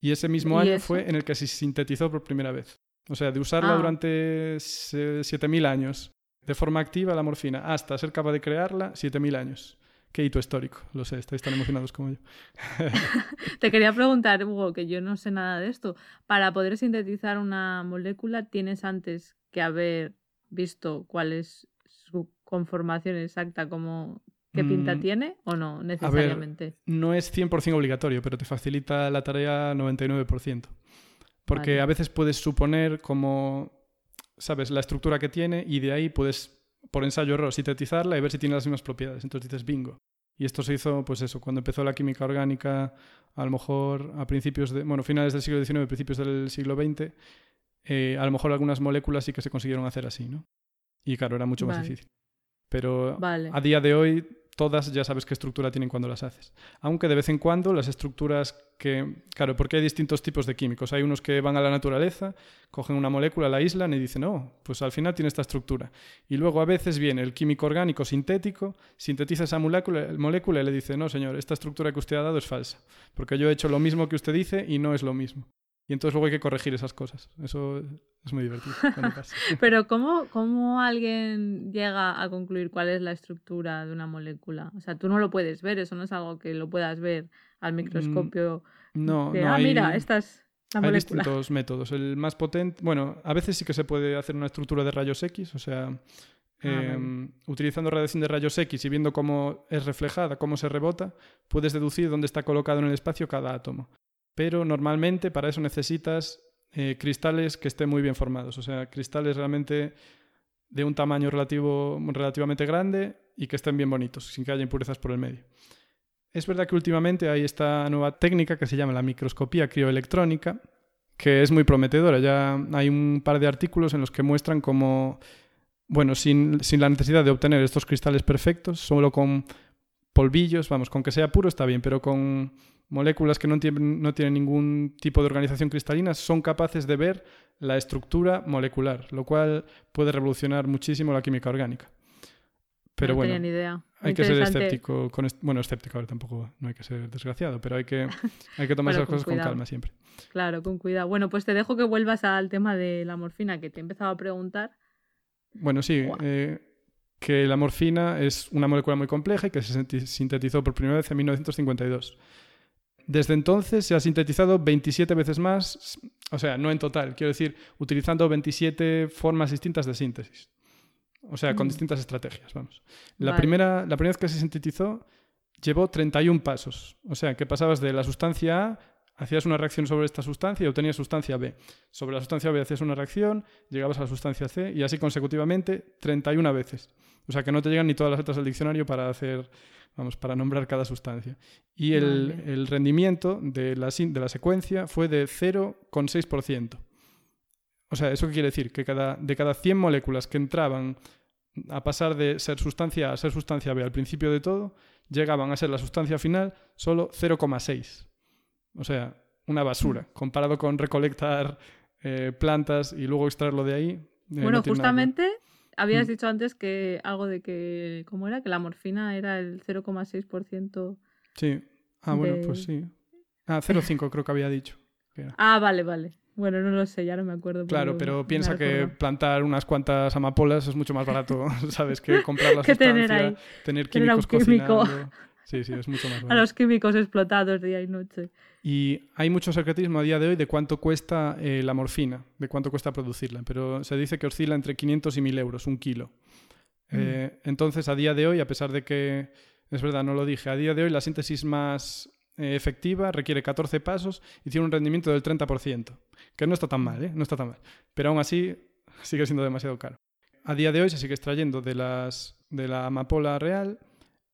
Speaker 2: Y ese mismo año fue en el que se sintetizó por primera vez. O sea, de usarla ah. durante 7.000 años de forma activa la morfina hasta ser capaz de crearla 7.000 años. Qué hito histórico, lo sé, estáis tan emocionados como yo.
Speaker 1: Te quería preguntar, Hugo, que yo no sé nada de esto. Para poder sintetizar una molécula, ¿tienes antes que haber visto cuál es conformación exacta, como qué pinta mm, tiene o no necesariamente?
Speaker 2: no es 100% obligatorio, pero te facilita la tarea 99%. Porque a veces puedes suponer como, sabes, la estructura que tiene y de ahí puedes por ensayo error, sintetizarla y ver si tiene las mismas propiedades. Entonces dices bingo. Y esto se hizo, pues eso, cuando empezó la química orgánica, a lo mejor a principios de, bueno, finales del siglo XIX, principios del siglo XX, eh, a lo mejor algunas moléculas sí que se consiguieron hacer así, ¿no? Y claro, era mucho más difícil. Pero a día de hoy todas ya sabes qué estructura tienen cuando las haces. Aunque de vez en cuando las estructuras que... Claro, porque hay distintos tipos de químicos. Hay unos que van a la naturaleza, cogen una molécula, la aíslan y dicen, oh, pues al final tiene esta estructura. Y luego a veces viene el químico orgánico sintético, sintetiza esa molécula, molécula y le dice, no, señor, esta estructura que usted ha dado es falsa, porque yo he hecho lo mismo que usted dice y no es lo mismo. Y entonces luego hay que corregir esas cosas. Eso es muy divertido.
Speaker 1: Pero ¿cómo, ¿cómo alguien llega a concluir cuál es la estructura de una molécula? O sea, tú no lo puedes ver, eso no es algo que lo puedas ver al microscopio.
Speaker 2: Mm, no,
Speaker 1: de,
Speaker 2: no
Speaker 1: ah, mira, esta es la
Speaker 2: hay
Speaker 1: molécula.
Speaker 2: distintos métodos. El más potente, bueno, a veces sí que se puede hacer una estructura de rayos X, o sea, eh, utilizando radiación de rayos X y viendo cómo es reflejada, cómo se rebota, puedes deducir dónde está colocado en el espacio cada átomo pero normalmente para eso necesitas eh, cristales que estén muy bien formados, o sea, cristales realmente de un tamaño relativo, relativamente grande y que estén bien bonitos, sin que haya impurezas por el medio. Es verdad que últimamente hay esta nueva técnica que se llama la microscopía crioelectrónica, que es muy prometedora. Ya hay un par de artículos en los que muestran cómo, bueno, sin, sin la necesidad de obtener estos cristales perfectos, solo con polvillos, vamos, con que sea puro está bien, pero con moléculas que no tienen, no tienen ningún tipo de organización cristalina son capaces de ver la estructura molecular, lo cual puede revolucionar muchísimo la química orgánica. Pero
Speaker 1: no
Speaker 2: bueno,
Speaker 1: tenía ni idea.
Speaker 2: hay que ser escéptico. Con bueno, escéptico, ahora tampoco no hay que ser desgraciado, pero hay que, hay que tomar esas
Speaker 1: con
Speaker 2: cosas con calma siempre.
Speaker 1: Claro, con cuidado. Bueno, pues te dejo que vuelvas al tema de la morfina que te he empezado a preguntar.
Speaker 2: Bueno, sí, eh, que la morfina es una molécula muy compleja y que se sintetizó por primera vez en 1952. Desde entonces se ha sintetizado 27 veces más, o sea, no en total, quiero decir, utilizando 27 formas distintas de síntesis. O sea, con
Speaker 1: Mm.
Speaker 2: distintas estrategias, vamos. La,
Speaker 1: Vale.
Speaker 2: primera, la primera vez que se sintetizó llevó 31 pasos. O sea, que pasabas de la sustancia A, hacías una reacción sobre esta sustancia y obtenías sustancia B. Sobre la sustancia B hacías una reacción, llegabas a la sustancia C y así consecutivamente 31 veces. O sea, que no te llegan ni todas las letras del diccionario para hacer, vamos, para nombrar cada sustancia. Y el,
Speaker 1: Vale.
Speaker 2: el rendimiento de la, sin- de la secuencia fue de 0,6%. O sea, ¿eso qué quiere decir? Que cada, de cada 100 moléculas que entraban a pasar de ser sustancia A a ser sustancia B al principio de todo, llegaban a ser la sustancia final solo 0,6. O sea, una basura, comparado con recolectar eh, plantas y luego extraerlo de ahí. eh, no
Speaker 1: bueno, justamente habías
Speaker 2: Mm.
Speaker 1: dicho antes que algo de que, ¿cómo era? Que la morfina era el 0,6%.
Speaker 2: Sí. Ah, bueno, pues sí. Ah, 0,5 creo que había dicho. que.
Speaker 1: Ah, vale, vale. Bueno, no lo sé, ya no me acuerdo.
Speaker 2: Claro, pero piensa que plantar unas cuantas amapolas es mucho más barato, ¿sabes? Que comprar la
Speaker 1: Que tener
Speaker 2: sustancia,
Speaker 1: ahí-
Speaker 2: tener
Speaker 1: tener
Speaker 2: químicos
Speaker 1: químico.
Speaker 2: cocinando. Sí, sí, es mucho más
Speaker 1: A
Speaker 2: barato.
Speaker 1: los químicos explotados día y noche.
Speaker 2: Y hay mucho secretismo a día de hoy de cuánto cuesta eh, la morfina, de cuánto cuesta producirla, pero se dice que oscila entre 500 y 1000 euros, un kilo. Eh, entonces, a día de hoy, a pesar de que, es verdad, no lo dije, a día de hoy la síntesis más eh, efectiva requiere 14 pasos y tiene un rendimiento del 30%, que no está tan mal, ¿eh? No está tan mal. Pero aún así, sigue siendo demasiado caro. A día de hoy se sigue extrayendo de, las, de la amapola real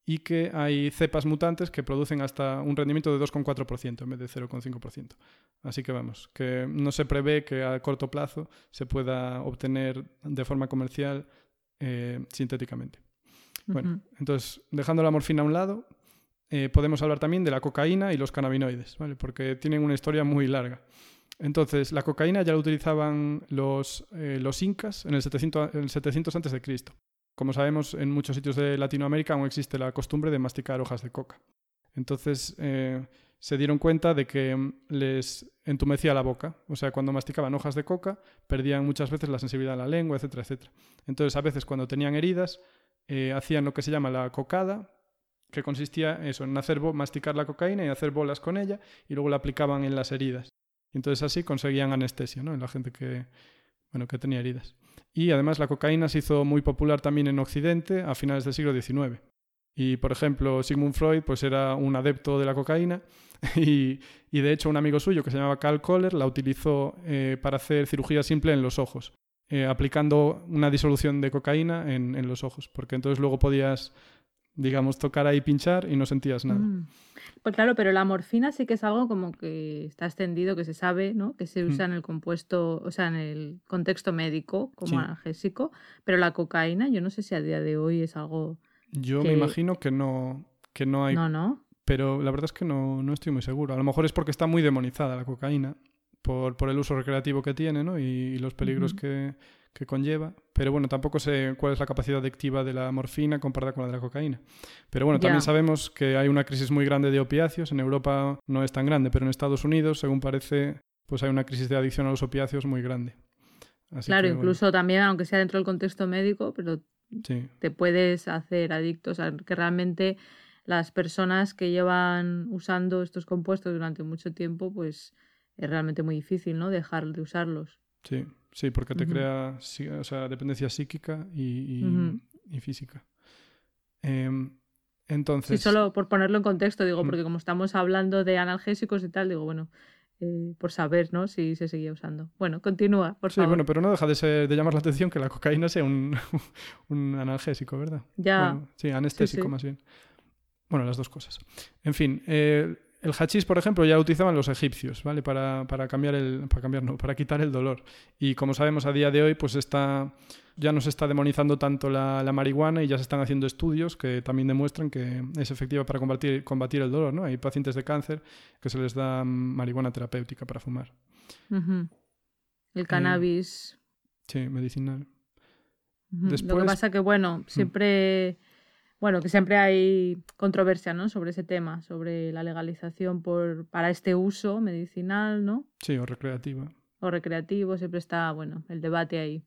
Speaker 2: y que hay cepas mutantes que producen hasta un rendimiento de 2,4% en vez de 0,5%. Así que vamos, que no se prevé que a corto plazo se pueda obtener de forma comercial eh, sintéticamente. Bueno, entonces, dejando la morfina a un lado, eh, podemos hablar también de la cocaína y los cannabinoides, ¿vale? porque tienen una historia muy larga. Entonces, la cocaína ya la utilizaban los, eh, los incas en el 700, en el 700 antes de Cristo. Como sabemos, en muchos sitios de Latinoamérica aún existe la costumbre de masticar hojas de coca. Entonces, eh, se dieron cuenta de que mm, les entumecía la boca. O sea, cuando masticaban hojas de coca, perdían muchas veces la sensibilidad a la lengua, etcétera, etcétera. Entonces, a veces cuando tenían heridas, eh, hacían lo que se llama la cocada, que consistía eso, en hacer masticar la cocaína y hacer bolas con ella, y luego la aplicaban en las heridas. Entonces así conseguían anestesia, ¿no? En la gente que, bueno, que tenía heridas. Y además la cocaína se hizo muy popular también en Occidente a finales del siglo XIX. Y, por ejemplo, Sigmund Freud pues era un adepto de la cocaína y, y, de hecho un amigo suyo que se llamaba Karl Kohler la utilizó eh, para hacer cirugía simple en los ojos, eh, aplicando una disolución de cocaína en, en, los ojos, porque entonces luego podías, digamos, tocar ahí, pinchar y no sentías nada.
Speaker 1: Mm. Pues claro, pero la morfina sí que es algo como que está extendido, que se sabe, ¿no? Que se usa
Speaker 2: Mm.
Speaker 1: en el compuesto, o sea, en el contexto médico como
Speaker 2: Sí.
Speaker 1: analgésico, pero la cocaína, yo no sé si a día de hoy es algo
Speaker 2: Yo
Speaker 1: que-
Speaker 2: me imagino que no, que no hay
Speaker 1: No, no.
Speaker 2: pero la verdad es que no, no estoy muy seguro. A lo mejor es porque está muy demonizada la cocaína por, por el uso recreativo que tiene ¿no? y, y los peligros que, que conlleva. Pero bueno, tampoco sé cuál es la capacidad adictiva de la morfina comparada con la de la cocaína. Pero bueno, también sabemos que hay una crisis muy grande de opiáceos. En Europa no es tan grande, pero en Estados Unidos, según parece, pues hay una crisis de adicción a los opiáceos muy grande. Así
Speaker 1: claro,
Speaker 2: que, bueno,
Speaker 1: incluso también, aunque sea dentro del contexto médico, pero
Speaker 2: sí,
Speaker 1: te puedes hacer adicto. O sea, que realmente las personas que llevan usando estos compuestos durante mucho tiempo, pues es realmente muy difícil, ¿no? Dejar de usarlos.
Speaker 2: sí, sí, porque te crea sí, o sea, dependencia psíquica y, y- y física. Em, entonces,
Speaker 1: Sí, solo por ponerlo en contexto, digo, porque como estamos hablando de analgésicos y tal, digo, bueno, eh, por saber, ¿no? Si se seguía usando. Bueno, continúa, por
Speaker 2: sí,
Speaker 1: favor.
Speaker 2: bueno, pero no deja de, ser- de llamar la atención que la cocaína sea un, un analgésico, ¿verdad?
Speaker 1: ya,
Speaker 2: Bueno, sí, anestésico
Speaker 1: sí.
Speaker 2: más bien. Bueno, las dos cosas. En fin, eh, el hachís, por ejemplo, ya lo utilizaban los egipcios, ¿vale? Para, para cambiar el. Para cambiar, no, para quitar el dolor. Y como sabemos a día de hoy, pues está. Ya no se está demonizando tanto la, la marihuana y ya se están haciendo estudios que también demuestran que es efectiva para combatir, combatir el dolor, ¿no? Hay pacientes de cáncer que se les da mm, marihuana terapéutica para fumar.
Speaker 1: ujú.
Speaker 2: Eh,
Speaker 1: el cannabis.
Speaker 2: Sí, medicinal.
Speaker 1: Ujú. Lo
Speaker 2: después-
Speaker 1: que pasa que, bueno, siempre, bueno, que siempre hay controversia, ¿no? Sobre ese tema, sobre la legalización por, para este uso medicinal, ¿no?
Speaker 2: Sí, o recreativa.
Speaker 1: O recreativo, siempre está, bueno, el debate ahí.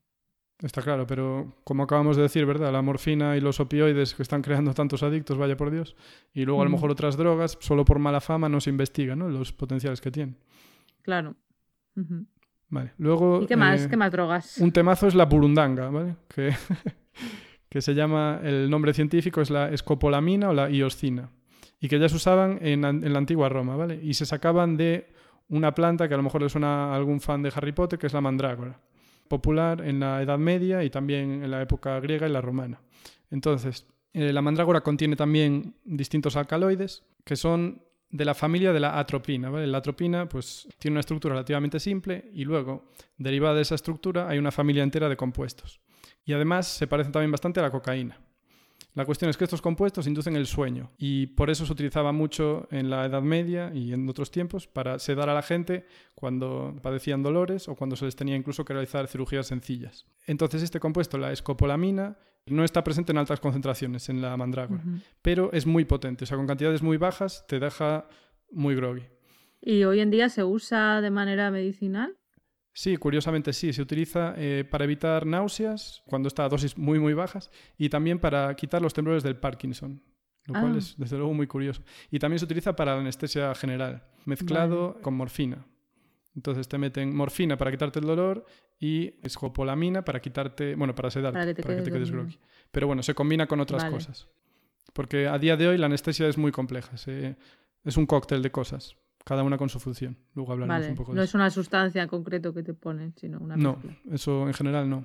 Speaker 2: Está claro, pero como acabamos de decir, ¿verdad? La morfina y los opioides que están creando tantos adictos, vaya por Dios. Y luego a lo mejor otras drogas, solo por mala fama no se investiga, ¿no? Los potenciales que tienen.
Speaker 1: Claro.
Speaker 2: Vale. Luego.
Speaker 1: ¿Y qué más?
Speaker 2: eh,
Speaker 1: ¿Qué más drogas?
Speaker 2: Un temazo es la burundanga, ¿vale? Que, que se llama, el nombre científico es la escopolamina o la ioscina. Y que ya se usaban en, en la antigua Roma, ¿vale? Y se sacaban de una planta que a lo mejor le suena a algún fan de Harry Potter, que es la mandrágora. Popular en la Edad Media y también en la época griega y la romana. Entonces, eh, la mandrágora contiene también distintos alcaloides que son de la familia de la atropina. ¿vale? La atropina pues, tiene una estructura relativamente simple y luego, derivada de esa estructura, hay una familia entera de compuestos. Y además se parecen también bastante a la cocaína. La cuestión es que estos compuestos inducen el sueño y por eso se utilizaba mucho en la Edad Media y en otros tiempos para sedar a la gente cuando padecían dolores o cuando se les tenía incluso que realizar cirugías sencillas. Entonces este compuesto, la escopolamina, no está presente en altas concentraciones en la mandrágora, pero es muy potente, o sea, con cantidades muy bajas te deja muy groggy.
Speaker 1: ¿Y hoy en día se usa de manera medicinal?
Speaker 2: Sí, curiosamente sí, se utiliza eh, para evitar náuseas cuando está a dosis muy muy bajas y también para quitar los temblores del Parkinson, lo cual
Speaker 1: Ah.
Speaker 2: es desde luego muy curioso. Y también se utiliza para la anestesia general, mezclado con morfina. Entonces te meten morfina para quitarte el dolor y escopolamina para quitarte, bueno, para sedarte,
Speaker 1: Para que te quedes dormido.
Speaker 2: groggy. Pero bueno, se combina con otras
Speaker 1: Vale.
Speaker 2: cosas. Porque a día de hoy la anestesia es muy compleja, se- es un cóctel de cosas, cada una con su función. Luego hablaremos
Speaker 1: Vale,
Speaker 2: un poco de
Speaker 1: no
Speaker 2: eso.
Speaker 1: es una sustancia en concreto que te ponen, sino una
Speaker 2: No,
Speaker 1: mezcla.
Speaker 2: eso en general no.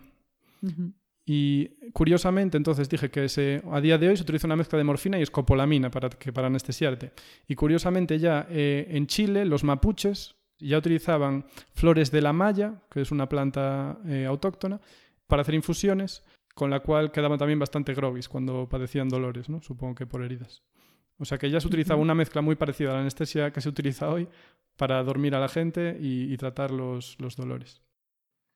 Speaker 2: Y curiosamente, entonces dije que se, a día de hoy se utiliza una mezcla de morfina y escopolamina para, que, para anestesiarte. Y curiosamente ya eh, en Chile los mapuches ya utilizaban flores de la maya, que es una planta eh, autóctona, para hacer infusiones, con la cual quedaban también bastante grogis cuando padecían dolores, ¿no? supongo que por heridas. O sea que ya se utilizaba una mezcla muy parecida a la anestesia que se utiliza hoy para dormir a la gente y, y tratar los, los dolores.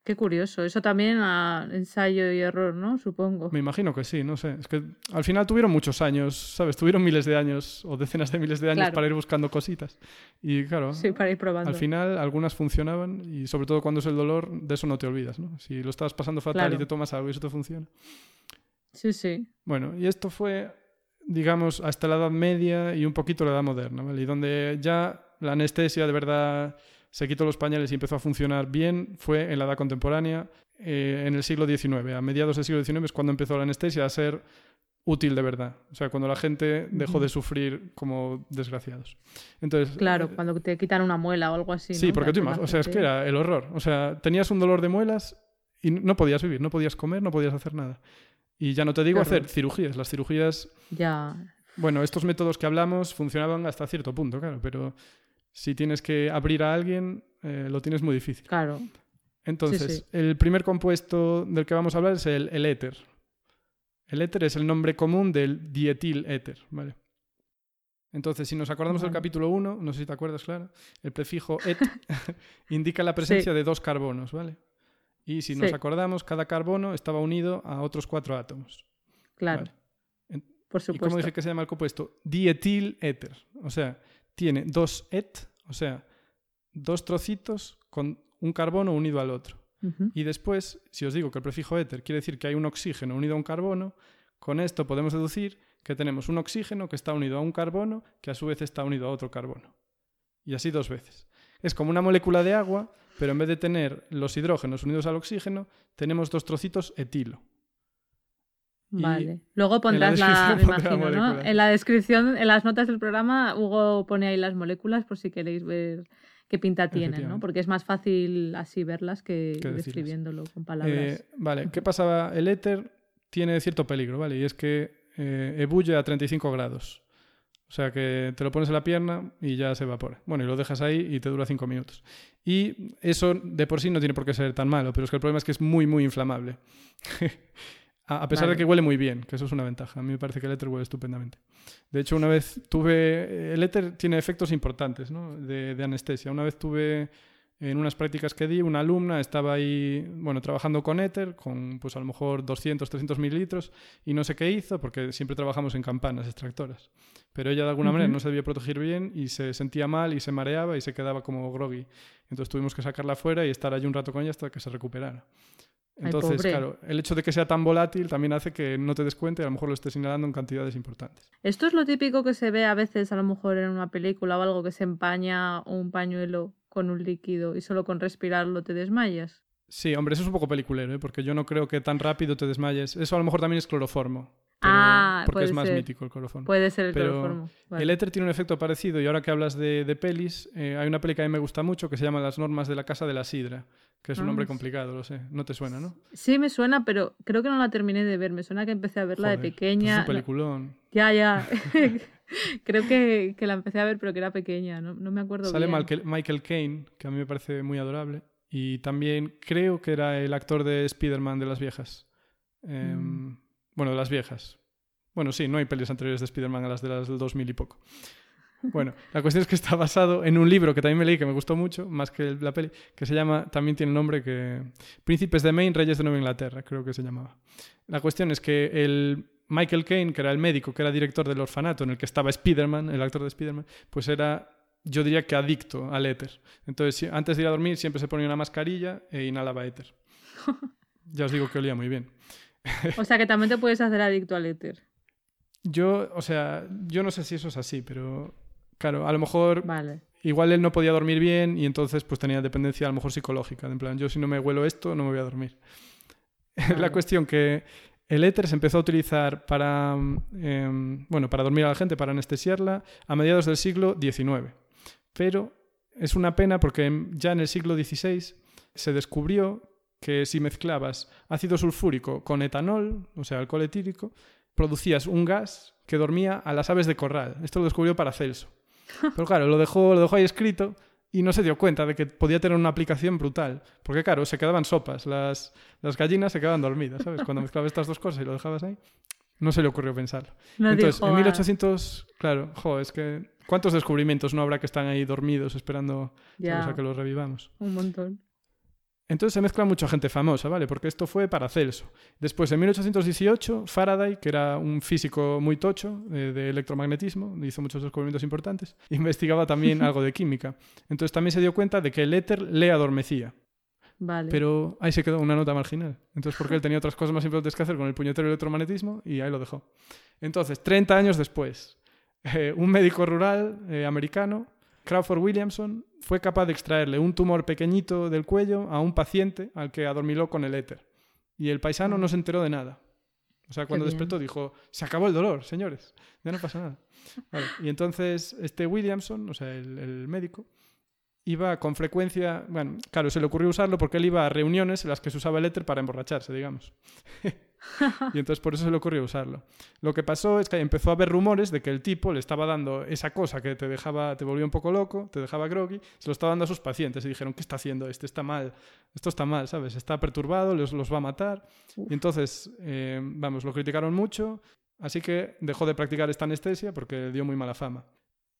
Speaker 1: Qué curioso. Eso también a ensayo y error, ¿no? Supongo.
Speaker 2: Me imagino que sí, no sé. Es que al final tuvieron muchos años, ¿sabes? Tuvieron miles de años o decenas de miles de años
Speaker 1: Claro.
Speaker 2: para ir buscando cositas. Y claro,
Speaker 1: Sí, para ir probando.
Speaker 2: al final algunas funcionaban y sobre todo cuando es el dolor, de eso no te olvidas, ¿no? Si lo estabas pasando fatal
Speaker 1: Claro.
Speaker 2: y te tomas algo y eso te funciona.
Speaker 1: Sí, sí.
Speaker 2: Bueno, y esto fue, digamos, hasta la Edad Media y un poquito la Edad Moderna, ¿vale? Y donde ya la anestesia de verdad se quitó los pañales y empezó a funcionar bien fue en la Edad Contemporánea, eh, en el siglo XIX. A mediados del siglo XIX es cuando empezó la anestesia a ser útil de verdad. O sea, cuando la gente dejó de sufrir como desgraciados. Entonces,
Speaker 1: Claro,
Speaker 2: eh,
Speaker 1: cuando te quitan una muela o algo así.
Speaker 2: Sí,
Speaker 1: ¿no?
Speaker 2: porque tú imaginas, o sea, es que era el horror. O sea, tenías un dolor de muelas y no podías vivir, no podías comer, no podías hacer nada. Y ya no te digo hacer cirugías. Las cirugías
Speaker 1: Ya.
Speaker 2: bueno, estos métodos que hablamos funcionaban hasta cierto punto, claro, pero si tienes que abrir a alguien, eh, lo tienes muy difícil.
Speaker 1: Claro.
Speaker 2: Entonces,
Speaker 1: sí.
Speaker 2: el primer compuesto del que vamos a hablar es el, el éter. El éter es el nombre común del dietil éter, ¿vale? Entonces, si nos acordamos del capítulo 1, no sé si te acuerdas, claro, el prefijo et indica la presencia de dos carbonos, ¿vale? Y si nos acordamos, cada carbono estaba unido a otros cuatro átomos.
Speaker 1: Claro.
Speaker 2: Vale.
Speaker 1: Por
Speaker 2: ¿Y
Speaker 1: supuesto.
Speaker 2: cómo dije que se llama el compuesto? Dietil éter. O sea, tiene dos et, o sea, dos trocitos con un carbono unido al otro. Y después, si os digo que el prefijo éter quiere decir que hay un oxígeno unido a un carbono, con esto podemos deducir que tenemos un oxígeno que está unido a un carbono que a su vez está unido a otro carbono. Y así dos veces. Es como una molécula de agua, pero en vez de tener los hidrógenos unidos al oxígeno, tenemos dos trocitos etilo.
Speaker 1: Vale. Luego pondrás la,
Speaker 2: la
Speaker 1: imagino, ¿no? En la descripción, en las notas del programa, Hugo pone ahí las moléculas por si queréis ver qué pinta tienen, ¿no? Porque es más fácil así verlas que,
Speaker 2: Que
Speaker 1: describiéndolo con palabras.
Speaker 2: Eh, vale, ¿qué pasaba? El éter tiene cierto peligro, ¿vale? Y es que eh, ebulle a 35 grados. O sea que te lo pones en la pierna y ya se evapora. Bueno, y lo dejas ahí y te dura 5 minutos. Y eso de por sí no tiene por qué ser tan malo, pero es que el problema es que es muy, muy inflamable. a pesar de que huele muy bien, que eso es una ventaja. A mí me parece que el éter huele estupendamente. De hecho, una vez tuve... El éter tiene efectos importantes ¿no? de, de anestesia. Una vez tuve en unas prácticas que di, una alumna estaba ahí, bueno, trabajando con éter, con pues a lo mejor 200, 300 mililitros, y no sé qué hizo, porque siempre trabajamos en campanas extractoras. Pero ella de alguna manera no se debía proteger bien y se sentía mal y se mareaba y se quedaba como groggy. Entonces tuvimos que sacarla fuera y estar allí un rato con ella hasta que se recuperara. Entonces, claro, el hecho de que sea tan volátil también hace que no te des cuenta y a lo mejor lo estés inhalando en cantidades importantes.
Speaker 1: Esto es lo típico que se ve a veces, a lo mejor en una película o algo, que se empaña un pañuelo con un líquido y solo con respirarlo te desmayas.
Speaker 2: Sí, hombre, eso es un poco peliculero, ¿eh? porque yo no creo que tan rápido te desmayes. Eso a lo mejor también es cloroformo.
Speaker 1: Ah,
Speaker 2: porque
Speaker 1: puede
Speaker 2: es más
Speaker 1: ser.
Speaker 2: mítico el cloroformo.
Speaker 1: Puede ser el
Speaker 2: Pero
Speaker 1: cloroformo. Vale.
Speaker 2: El éter tiene un efecto parecido y ahora que hablas de, de pelis, eh, hay una peli que a mí me gusta mucho que se llama Las normas de la casa de la sidra, que es un
Speaker 1: Ah,
Speaker 2: nombre complicado, lo sé. No te suena, ¿no?
Speaker 1: Sí, me suena, pero creo que no la terminé de ver. Me suena que empecé a verla de
Speaker 2: Joder, pues
Speaker 1: pequeña.
Speaker 2: es un peliculón.
Speaker 1: ya, ya. creo que, que la empecé a ver, pero que era pequeña. No, no me acuerdo
Speaker 2: Sale
Speaker 1: bien.
Speaker 2: Michael, Michael Caine, que a mí me parece muy adorable. Y también creo que era el actor de Spider-Man de las viejas. Em,
Speaker 1: Mm.
Speaker 2: Bueno, de las viejas. Bueno, sí, no hay pelis anteriores de Spider-Man a las de las del 2000 y poco. Bueno, la cuestión es que está basado en un libro que también me leí que me gustó mucho, más que la peli, que se llama, también tiene el nombre que... Príncipes de Maine, Reyes de Nueva Inglaterra, creo que se llamaba. La cuestión es que el Michael Caine, que era el médico, que era director del orfanato en el que estaba Spider-Man, el actor de Spider-Man, pues era, yo diría que adicto al éter. Entonces, antes de ir a dormir siempre se ponía una mascarilla e inhalaba éter. Ya os digo que olía muy bien.
Speaker 1: O sea que también te puedes hacer adicto al éter.
Speaker 2: Yo, o sea, yo no sé si eso es así, pero claro, a lo mejor
Speaker 1: Vale.
Speaker 2: igual él no podía dormir bien y entonces pues tenía dependencia a lo mejor psicológica. de En plan, yo si no me huelo esto, no me voy a dormir. la
Speaker 1: Vale.
Speaker 2: cuestión que el éter se empezó a utilizar para, em, bueno, para dormir a la gente, para anestesiarla, a mediados del siglo XIX. Pero es una pena porque ya en el siglo XVI se descubrió que si mezclabas ácido sulfúrico con etanol, o sea, alcohol etílico, producías un gas que dormía a las aves de corral. Esto lo descubrió Paracelso. Pero claro, lo dejó, lo dejó ahí escrito y no se dio cuenta de que podía tener una aplicación brutal. Porque claro, se quedaban sopas. Las, las gallinas se quedaban dormidas, ¿sabes? Cuando mezclabas estas dos cosas y lo dejabas ahí. No se le ocurrió pensarlo.
Speaker 1: No
Speaker 2: Entonces,
Speaker 1: dijo,
Speaker 2: en
Speaker 1: "Ah".
Speaker 2: 1800, claro, jo, es que ¿cuántos descubrimientos no habrá que están ahí dormidos esperando
Speaker 1: Ya,
Speaker 2: a que los revivamos?
Speaker 1: un montón.
Speaker 2: Entonces se mezcla mucha gente famosa, ¿vale? Porque esto fue Paracelso. Después, en 1818, Faraday, que era un físico muy tocho eh, de electromagnetismo, hizo muchos descubrimientos importantes, investigaba también algo de química. Entonces también se dio cuenta de que el éter le adormecía.
Speaker 1: Vale.
Speaker 2: Pero ahí se quedó una nota marginal. Entonces, porque él tenía otras cosas más importantes que hacer con el puñetero electromagnetismo y ahí lo dejó. Entonces, 30 años después, eh, un médico rural eh, americano, Crawford Williamson, fue capaz de extraerle un tumor pequeñito del cuello a un paciente al que adormiló con el éter. Y el paisano no se enteró de nada. O sea, cuando despertó dijo, se acabó el dolor, señores, ya no pasa nada. Vale, Y entonces este Williamson, o sea, el, el médico, iba con frecuencia, bueno, claro, se le ocurrió usarlo porque él iba a reuniones en las que se usaba el éter para emborracharse, digamos. y entonces por eso se le ocurrió usarlo. Lo que pasó es que empezó a haber rumores de que el tipo le estaba dando esa cosa que te dejaba, te volvía un poco loco, te dejaba groggy, se lo estaba dando a sus pacientes y dijeron, ¿qué está haciendo este? Está mal, esto está mal, ¿sabes? Está perturbado, los, los va a matar. Y entonces, eh, vamos, lo criticaron mucho, así que dejó de practicar esta anestesia porque dio muy mala fama.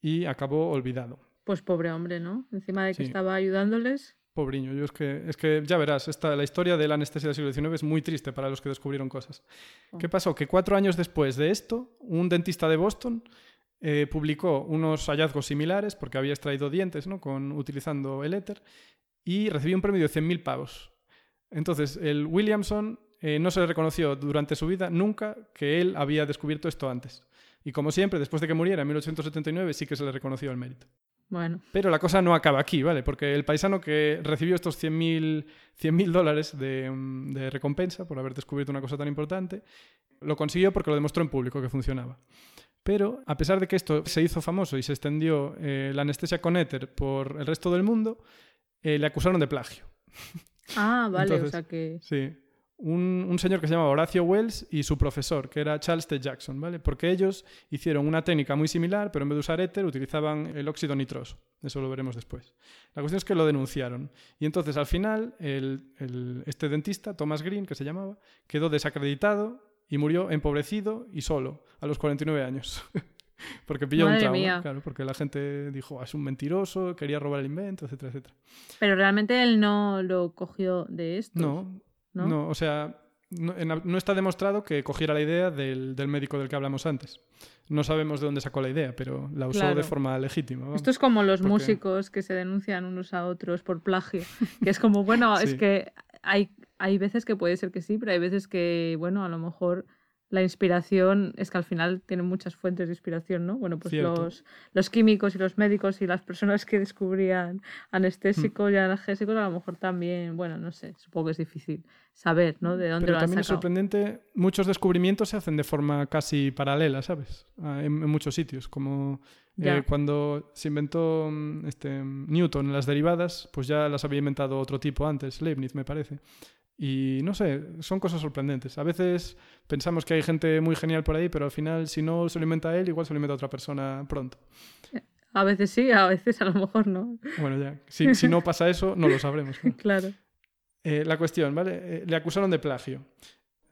Speaker 2: Y acabó olvidado.
Speaker 1: Pues pobre hombre, ¿no? Encima de que
Speaker 2: Sí.
Speaker 1: estaba ayudándoles.
Speaker 2: Pobriño, yo es que, es que ya verás, esta, la historia de la anestesia del siglo XIX es muy triste para los que descubrieron cosas.
Speaker 1: Oh.
Speaker 2: ¿Qué pasó? Que cuatro años después de esto, un dentista de Boston eh, publicó unos hallazgos similares, porque había extraído dientes ¿no? Con, utilizando el éter, y recibió un premio de 100.000 pavos. Entonces, el Williamson eh, no se le reconoció durante su vida nunca que él había descubierto esto antes. Y como siempre, después de que muriera en 1879, sí que se le reconoció el mérito.
Speaker 1: Bueno.
Speaker 2: Pero la cosa no acaba aquí, ¿vale? Porque el paisano que recibió estos 100.000 100 dólares de, mm, de, recompensa por haber descubierto una cosa tan importante, lo consiguió porque lo demostró en público que funcionaba. Pero a pesar de que esto se hizo famoso y se extendió eh, la anestesia con éter por el resto del mundo, eh, le acusaron de plagio.
Speaker 1: Ah, vale, o sea que...
Speaker 2: Sí, un, señor que se llamaba Horacio Wells y su profesor, que era Charles T. Jackson, ¿vale? Porque ellos hicieron una técnica muy similar, pero en vez de usar éter utilizaban el óxido nitroso. Eso lo veremos después. La cuestión es que lo denunciaron. Y entonces al final este dentista, Thomas Green, que se llamaba, quedó desacreditado y murió empobrecido y solo a los 49 años. porque pilló un trauma, claro, porque la gente dijo, ah, es un mentiroso, quería robar el invento, etcétera, etcétera.
Speaker 1: Pero realmente él no lo cogió de esto.
Speaker 2: No, ¿no? o sea, no, está demostrado que cogiera la idea del, médico del que hablamos antes. No sabemos de dónde sacó la idea, pero la usó de forma legítima.
Speaker 1: Esto es como los músicos que se denuncian unos a otros por plagio, que es como, bueno, es que hay, hay veces que puede ser que sí, pero hay veces que, bueno, a lo mejor la inspiración es que al final tienen muchas fuentes de inspiración, ¿no? Bueno, pues los, los, químicos y los médicos y las personas que descubrían anestésicos y analgésicos a lo mejor también, bueno, no sé, supongo que es difícil saber, ¿no? De dónde
Speaker 2: Pero
Speaker 1: lo
Speaker 2: también
Speaker 1: es
Speaker 2: sorprendente, muchos descubrimientos se hacen de forma casi paralela, ¿sabes? Ah, en, muchos sitios, como eh, cuando se inventó mm, este, Newton las derivadas, pues ya las había inventado otro tipo antes, Leibniz me parece. Y no sé, son cosas sorprendentes. A veces pensamos que hay gente muy genial por ahí, pero al final, si no se lo inventa él, igual se lo inventa otra persona pronto.
Speaker 1: A veces sí, a veces a lo mejor no.
Speaker 2: Bueno, ya. Si, si no pasa eso, no lo sabremos.
Speaker 1: claro.
Speaker 2: Eh, la cuestión, ¿vale? Eh, le acusaron de plagio.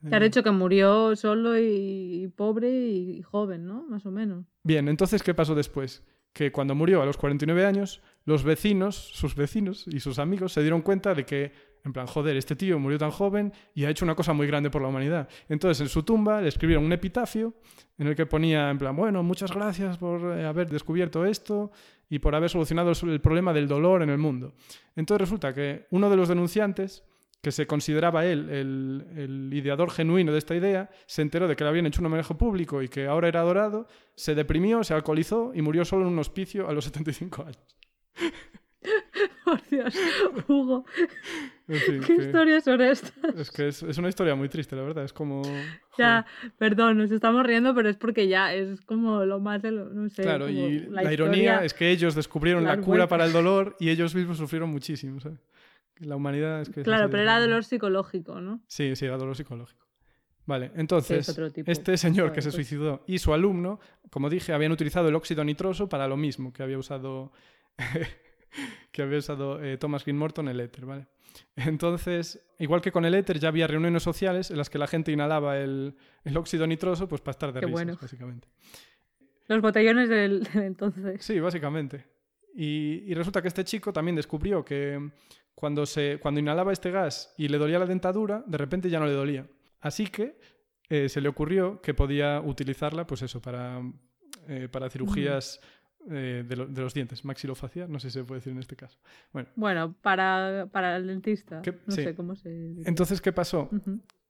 Speaker 1: Te ha dicho que murió solo y, pobre y joven, ¿no? Más o menos.
Speaker 2: Bien, entonces, ¿qué pasó después? Que cuando murió a los 49 años, los vecinos, sus vecinos y sus amigos se dieron cuenta de que en plan, joder, este tío murió tan joven y ha hecho una cosa muy grande por la humanidad. Entonces, en su tumba le escribieron un epitafio en el que ponía, en plan, bueno, muchas gracias por eh, haber descubierto esto y por haber solucionado el problema del dolor en el mundo. Entonces resulta que uno de los denunciantes, que se consideraba él el, ideador genuino de esta idea, se enteró de que le habían hecho un homenaje público y que ahora era adorado, se deprimió, se alcoholizó y murió solo en un hospicio a los 75 años.
Speaker 1: Por Dios, Hugo. ¿Qué historias son estas?
Speaker 2: Es que es, una historia muy triste, la verdad. Es como.
Speaker 1: Ya, perdón, nos estamos riendo, pero es porque ya es como lo más de lo. No sé.
Speaker 2: Claro, y la, ironía es que ellos descubrieron la, cura para el dolor y ellos mismos sufrieron muchísimo. La humanidad es que.
Speaker 1: Claro, pero era dolor psicológico, ¿no?
Speaker 2: Sí, sí, era dolor psicológico. Vale, entonces, este señor que se pues suicidó y su alumno, como dije, habían utilizado el óxido nitroso para lo mismo que había usado que había usado eh, Thomas Green Morton el éter, ¿vale? Entonces, igual que con el éter, ya había reuniones sociales en las que la gente inhalaba el, óxido nitroso pues para estar de risas, básicamente.
Speaker 1: Los botellones del, entonces.
Speaker 2: Sí, básicamente. Y, resulta que este chico también descubrió que cuando, se, cuando inhalaba este gas y le dolía la dentadura, de repente ya no le dolía. Así que eh, se le ocurrió que podía utilizarla, pues eso, para, eh, para cirugías eh, de, los dientes, maxilofacial, no sé si se puede decir en este caso. Bueno,
Speaker 1: bueno para, para el dentista, no sé cómo se...
Speaker 2: Entonces, ¿qué pasó?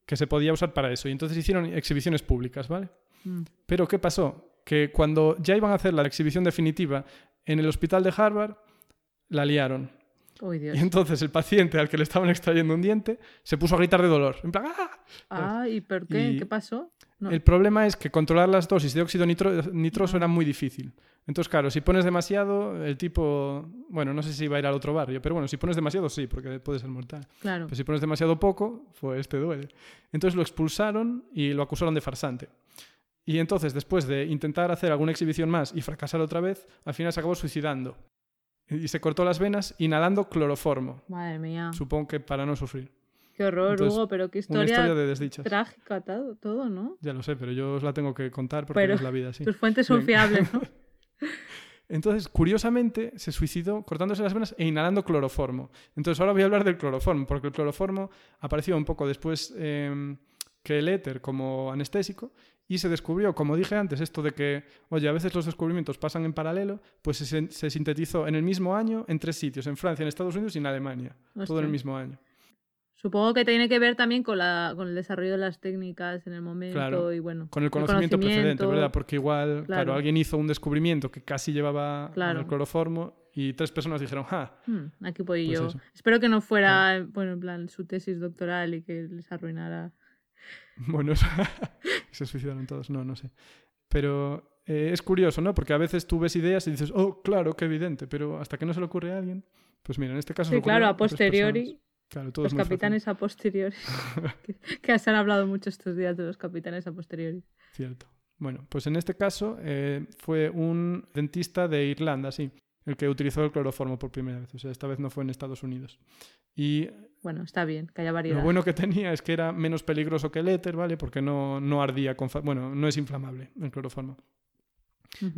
Speaker 2: Que se podía usar para eso. Y entonces hicieron exhibiciones públicas, ¿vale? Mm. Pero ¿qué pasó? Que cuando ya iban a hacer la exhibición definitiva en el hospital de Harvard, la liaron.
Speaker 1: Y
Speaker 2: entonces el paciente al que le estaban extrayendo un diente se puso a gritar de dolor. En plan, ¡ah!
Speaker 1: Ah, ¿y por qué? ¿Qué pasó?
Speaker 2: El problema es que controlar las dosis de óxido nitroso era muy difícil. Entonces, claro, si pones demasiado, el tipo, bueno, no sé si va a ir al otro barrio, pero bueno, si pones demasiado, sí, porque puede ser mortal.
Speaker 1: Claro.
Speaker 2: Pero si pones demasiado poco, pues te duele. Entonces lo expulsaron y lo acusaron de farsante. Y entonces, después de intentar hacer alguna exhibición más y fracasar otra vez, al final se acabó suicidando. Y se cortó las venas inhalando cloroformo.
Speaker 1: Madre mía.
Speaker 2: Supongo que para no sufrir.
Speaker 1: Qué horror, Hugo, pero qué historia,
Speaker 2: una historia de desdichas.
Speaker 1: trágica todo, ¿no?
Speaker 2: Ya lo sé, pero yo os la tengo que contar porque es la vida así.
Speaker 1: Tus fuentes son fiables, ¿no?
Speaker 2: Entonces, curiosamente, se suicidó cortándose las venas e inhalando cloroformo. Entonces, ahora voy a hablar del cloroformo, porque el cloroformo apareció un poco después em, que el éter como anestésico y se descubrió, como dije antes, esto de que, oye, a veces los descubrimientos pasan en paralelo, pues se, se sintetizó en el mismo año en tres sitios, en Francia, en Estados Unidos y en Alemania, todo en el mismo año.
Speaker 1: Supongo que tiene que ver también con, la, con el desarrollo de las técnicas en el momento
Speaker 2: Claro,
Speaker 1: y bueno.
Speaker 2: Con el conocimiento, precedente,
Speaker 1: conocimiento.
Speaker 2: ¿verdad? Porque igual, claro.
Speaker 1: Claro.
Speaker 2: alguien hizo un descubrimiento que casi llevaba
Speaker 1: Claro.
Speaker 2: al cloroformo y tres personas dijeron, ¡ah!
Speaker 1: Hmm, aquí voy
Speaker 2: Pues
Speaker 1: yo.
Speaker 2: eso.
Speaker 1: Espero que no fuera, bueno, en plan, su tesis doctoral y que les arruinara.
Speaker 2: Bueno, se suicidaron todos, no, no sé. Pero eh, es curioso, ¿no? Porque a veces tú ves ideas y dices, oh, claro, qué evidente, pero hasta que no se le ocurre a alguien, pues mira, en este caso...
Speaker 1: Sí, claro, a posteriori.
Speaker 2: Claro,
Speaker 1: los
Speaker 2: fácil.
Speaker 1: capitanes a posteriori. que, que se han hablado mucho estos días de los capitanes a posteriori.
Speaker 2: Cierto. Bueno, pues en este caso eh, fue un dentista de Irlanda, sí, el que utilizó el cloroformo por primera vez. O sea, esta vez no fue en Estados Unidos. Y
Speaker 1: Bueno, está bien, que haya variedad.
Speaker 2: lo bueno que tenía es que era menos peligroso que el éter, ¿vale? Porque no, no ardía con... Bueno, no es inflamable el cloroformo.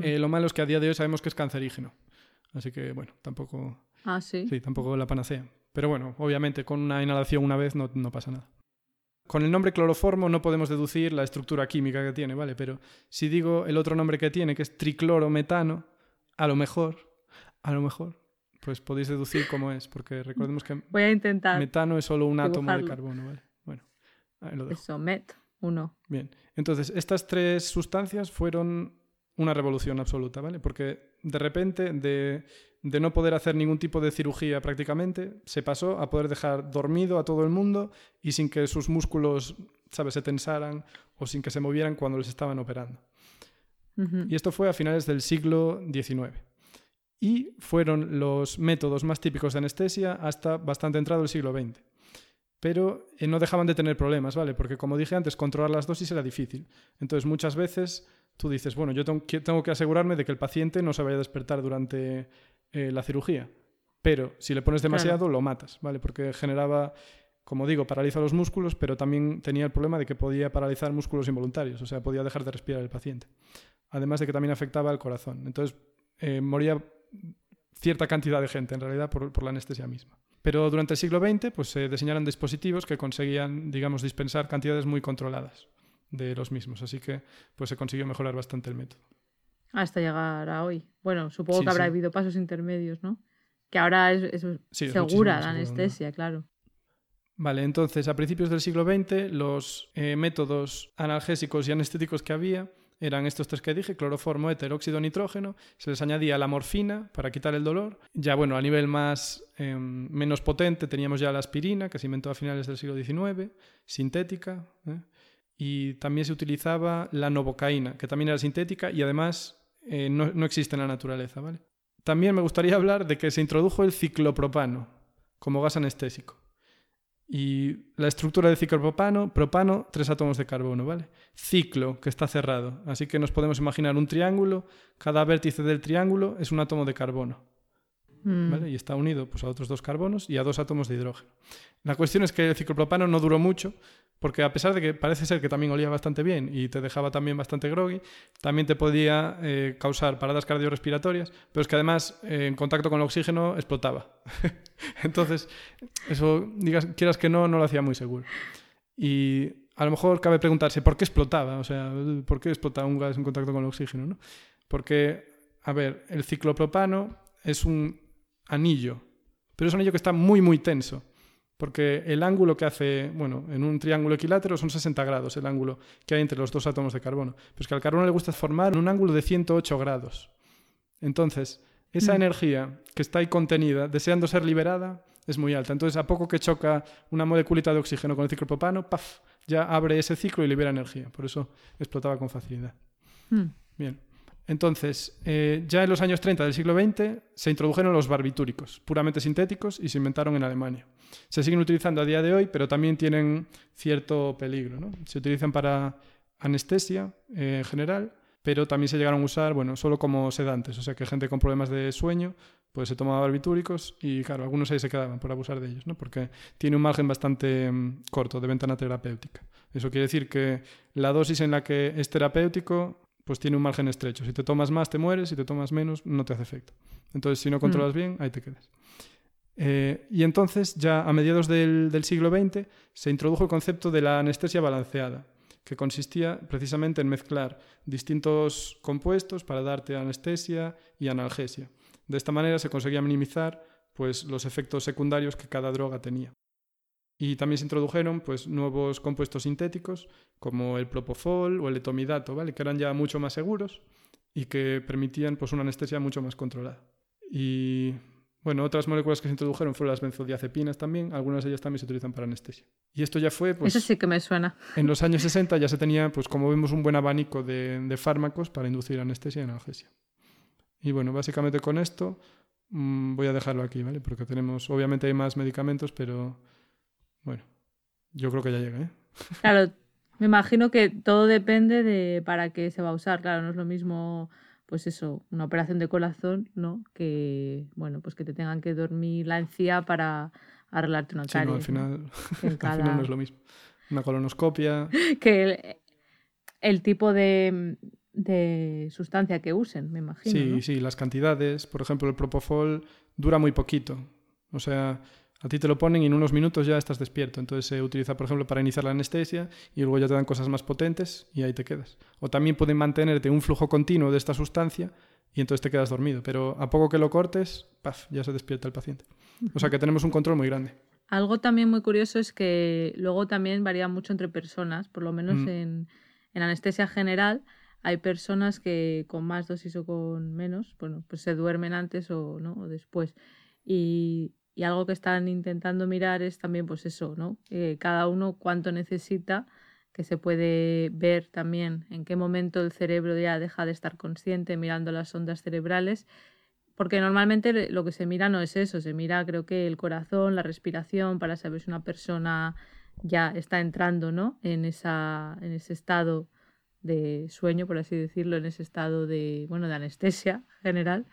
Speaker 2: Eh, lo malo es que a día de hoy sabemos que es cancerígeno. Así que, bueno, tampoco...
Speaker 1: ah, sí.
Speaker 2: Sí, tampoco la panacea. Pero bueno, obviamente con una inhalación una vez no, no pasa nada. Con el nombre cloroformo no podemos deducir la estructura química que tiene, ¿vale? Pero si digo el otro nombre que tiene, que es triclorometano, a lo mejor, a lo mejor, pues podéis deducir cómo es, porque recordemos que
Speaker 1: Voy a intentar.
Speaker 2: metano es solo un átomo de carbono, ¿vale? Bueno, ahí lo dejo.
Speaker 1: Eso, met, uno.
Speaker 2: Bien, entonces estas tres sustancias fueron una revolución absoluta, ¿vale? Porque de repente de, de no poder hacer ningún tipo de cirugía prácticamente, se pasó a poder dejar dormido a todo el mundo y sin que sus músculos, ¿sabes?, se tensaran o sin que se movieran cuando les estaban operando. Y esto fue a finales del siglo XIX. Y fueron los métodos más típicos de anestesia hasta bastante entrado el siglo XX. Pero eh, no dejaban de tener problemas, ¿vale? Porque como dije antes, controlar las dosis era difícil. Entonces muchas veces tú dices, bueno, yo tengo que, asegurarme de que el paciente no se vaya a despertar durante eh, la cirugía. Pero si le pones demasiado, lo matas, ¿vale? Porque generaba, como digo, paraliza los músculos, pero también tenía el problema de que podía paralizar músculos involuntarios, o sea, podía dejar de respirar el paciente. Además de que también afectaba al corazón. Entonces eh, moría cierta cantidad de gente en realidad por, por la anestesia misma. Pero durante el siglo XX pues, se diseñaron dispositivos que conseguían, digamos, dispensar cantidades muy controladas de los mismos. Así que pues, se consiguió mejorar bastante el método.
Speaker 1: Hasta llegar a hoy. Bueno, supongo
Speaker 2: Sí,
Speaker 1: que habrá
Speaker 2: sí.
Speaker 1: habido pasos intermedios, ¿no? Que ahora es,
Speaker 2: Sí,
Speaker 1: segura la
Speaker 2: seguro, ¿no?
Speaker 1: anestesia, claro.
Speaker 2: Vale, entonces a principios del siglo XX los eh, métodos analgésicos y anestéticos que había eran estos tres que dije, cloroformo, éter, óxido nitrógeno, se les añadía la morfina para quitar el dolor. Ya bueno, a nivel más eh, menos potente teníamos ya la aspirina, que se inventó a finales del siglo XIX, sintética, ¿eh? y también se utilizaba la novocaína, que también era sintética y además eh, no, no existe en la naturaleza, ¿vale? También me gustaría hablar de que se introdujo el ciclopropano como gas anestésico. Y la estructura de ciclopropano, propano, tres átomos de carbono, ¿vale? Ciclo, que está cerrado. Así que nos podemos imaginar un triángulo, cada vértice del triángulo es un átomo de carbono,
Speaker 1: Mm.
Speaker 2: Y está unido pues, a otros dos carbonos y a dos átomos de hidrógeno. La cuestión es que el ciclopropano no duró mucho, porque a pesar de que parece ser que también olía bastante bien y te dejaba también bastante groggy, también te podía eh, causar paradas cardiorrespiratorias, pero es que además eh, en contacto con el oxígeno explotaba. Entonces, eso, digas, quieras que no, no lo hacía muy seguro. Y a lo mejor cabe preguntarse, ¿por qué explotaba? O sea, ¿por qué explota un gas en contacto con el oxígeno? ¿no? Porque, a ver, el ciclopropano es un anillo, pero es un anillo que está muy, muy tenso. Porque el ángulo que hace, bueno, en un triángulo equilátero son 60 grados el ángulo que hay entre los dos átomos de carbono. Pero es que al carbono le gusta formar un ángulo de 108 grados. Entonces, esa
Speaker 1: Mm.
Speaker 2: energía que está ahí contenida, deseando ser liberada, es muy alta. Entonces, a poco que choca una moleculita de oxígeno con el ciclopropano, ¡paf! ya abre ese ciclo y libera energía. Por eso explotaba con facilidad.
Speaker 1: Mm.
Speaker 2: Bien. Entonces, eh, ya en los años 30 del siglo XX se introdujeron los barbitúricos, puramente sintéticos, y se inventaron en Alemania. Se siguen utilizando a día de hoy, pero también tienen cierto peligro. ¿no? Se utilizan para anestesia eh, en general, pero también se llegaron a usar, bueno, solo como sedantes. O sea que gente con problemas de sueño, pues se tomaba barbitúricos y, claro, algunos ahí se quedaban por abusar de ellos, ¿no? Porque tiene un margen bastante mm, corto de ventana terapéutica. Eso quiere decir que la dosis en la que es terapéutico pues tiene un margen estrecho. Si te tomas más, te mueres, si te tomas menos, no te hace efecto. Entonces, si no controlas bien, ahí te quedas. Eh, y entonces, ya a mediados del, del siglo XX, se introdujo el concepto de la anestesia balanceada, que consistía precisamente en mezclar distintos compuestos para darte anestesia y analgesia. De esta manera se conseguía minimizar pues, los efectos secundarios que cada droga tenía. Y también se introdujeron pues, nuevos compuestos sintéticos como el propofol o el etomidato, ¿vale? que eran ya mucho más seguros y que permitían pues, una anestesia mucho más controlada. Y bueno, otras moléculas que se introdujeron fueron las benzodiazepinas también, algunas de ellas también se utilizan para anestesia. Y esto ya fue... Pues,
Speaker 1: Eso sí que me suena.
Speaker 2: En los años 60 ya se tenía, pues como vemos, un buen abanico de, de fármacos para inducir anestesia y analgesia. Y bueno, básicamente con esto mmm, voy a dejarlo aquí, ¿vale? Porque tenemos, obviamente hay más medicamentos, pero bueno, yo creo que ya llega, ¿eh?
Speaker 1: Claro, me imagino que todo depende de para qué se va a usar. Claro, no es lo mismo, pues eso, una operación de corazón, ¿no? Que, bueno, pues que te tengan que dormir la encía para arreglarte una
Speaker 2: Sí,
Speaker 1: caries.
Speaker 2: no, al final,
Speaker 1: ¿no?
Speaker 2: Al final no es lo mismo. Una colonoscopia,
Speaker 1: Que el, el tipo de, de sustancia que usen, me imagino.
Speaker 2: sí,
Speaker 1: ¿no?
Speaker 2: sí, las cantidades. Por ejemplo, el propofol dura muy poquito. O sea, a ti te lo ponen y en unos minutos ya estás despierto. Entonces se utiliza, por ejemplo, para iniciar la anestesia y luego ya te dan cosas más potentes y ahí te quedas. O también pueden mantenerte un flujo continuo de esta sustancia y entonces te quedas dormido. Pero a poco que lo cortes, ¡paf! ya se despierta el paciente. O sea que tenemos un control muy grande.
Speaker 1: Algo también muy curioso es que luego también varía mucho entre personas, por lo menos
Speaker 2: Mm.
Speaker 1: en, en anestesia general hay personas que con más dosis o con menos, bueno, pues se duermen antes o, ¿no? o después. Y, y algo que están intentando mirar es también pues eso, ¿no? Eh, cada uno cuánto necesita, que se puede ver también en qué momento el cerebro ya deja de estar consciente mirando las ondas cerebrales porque normalmente lo que se mira no es eso, se mira creo que el corazón, la respiración, para saber si una persona ya está entrando ¿no? en, esa, en ese estado de sueño, por así decirlo, en ese estado de, bueno, de anestesia general.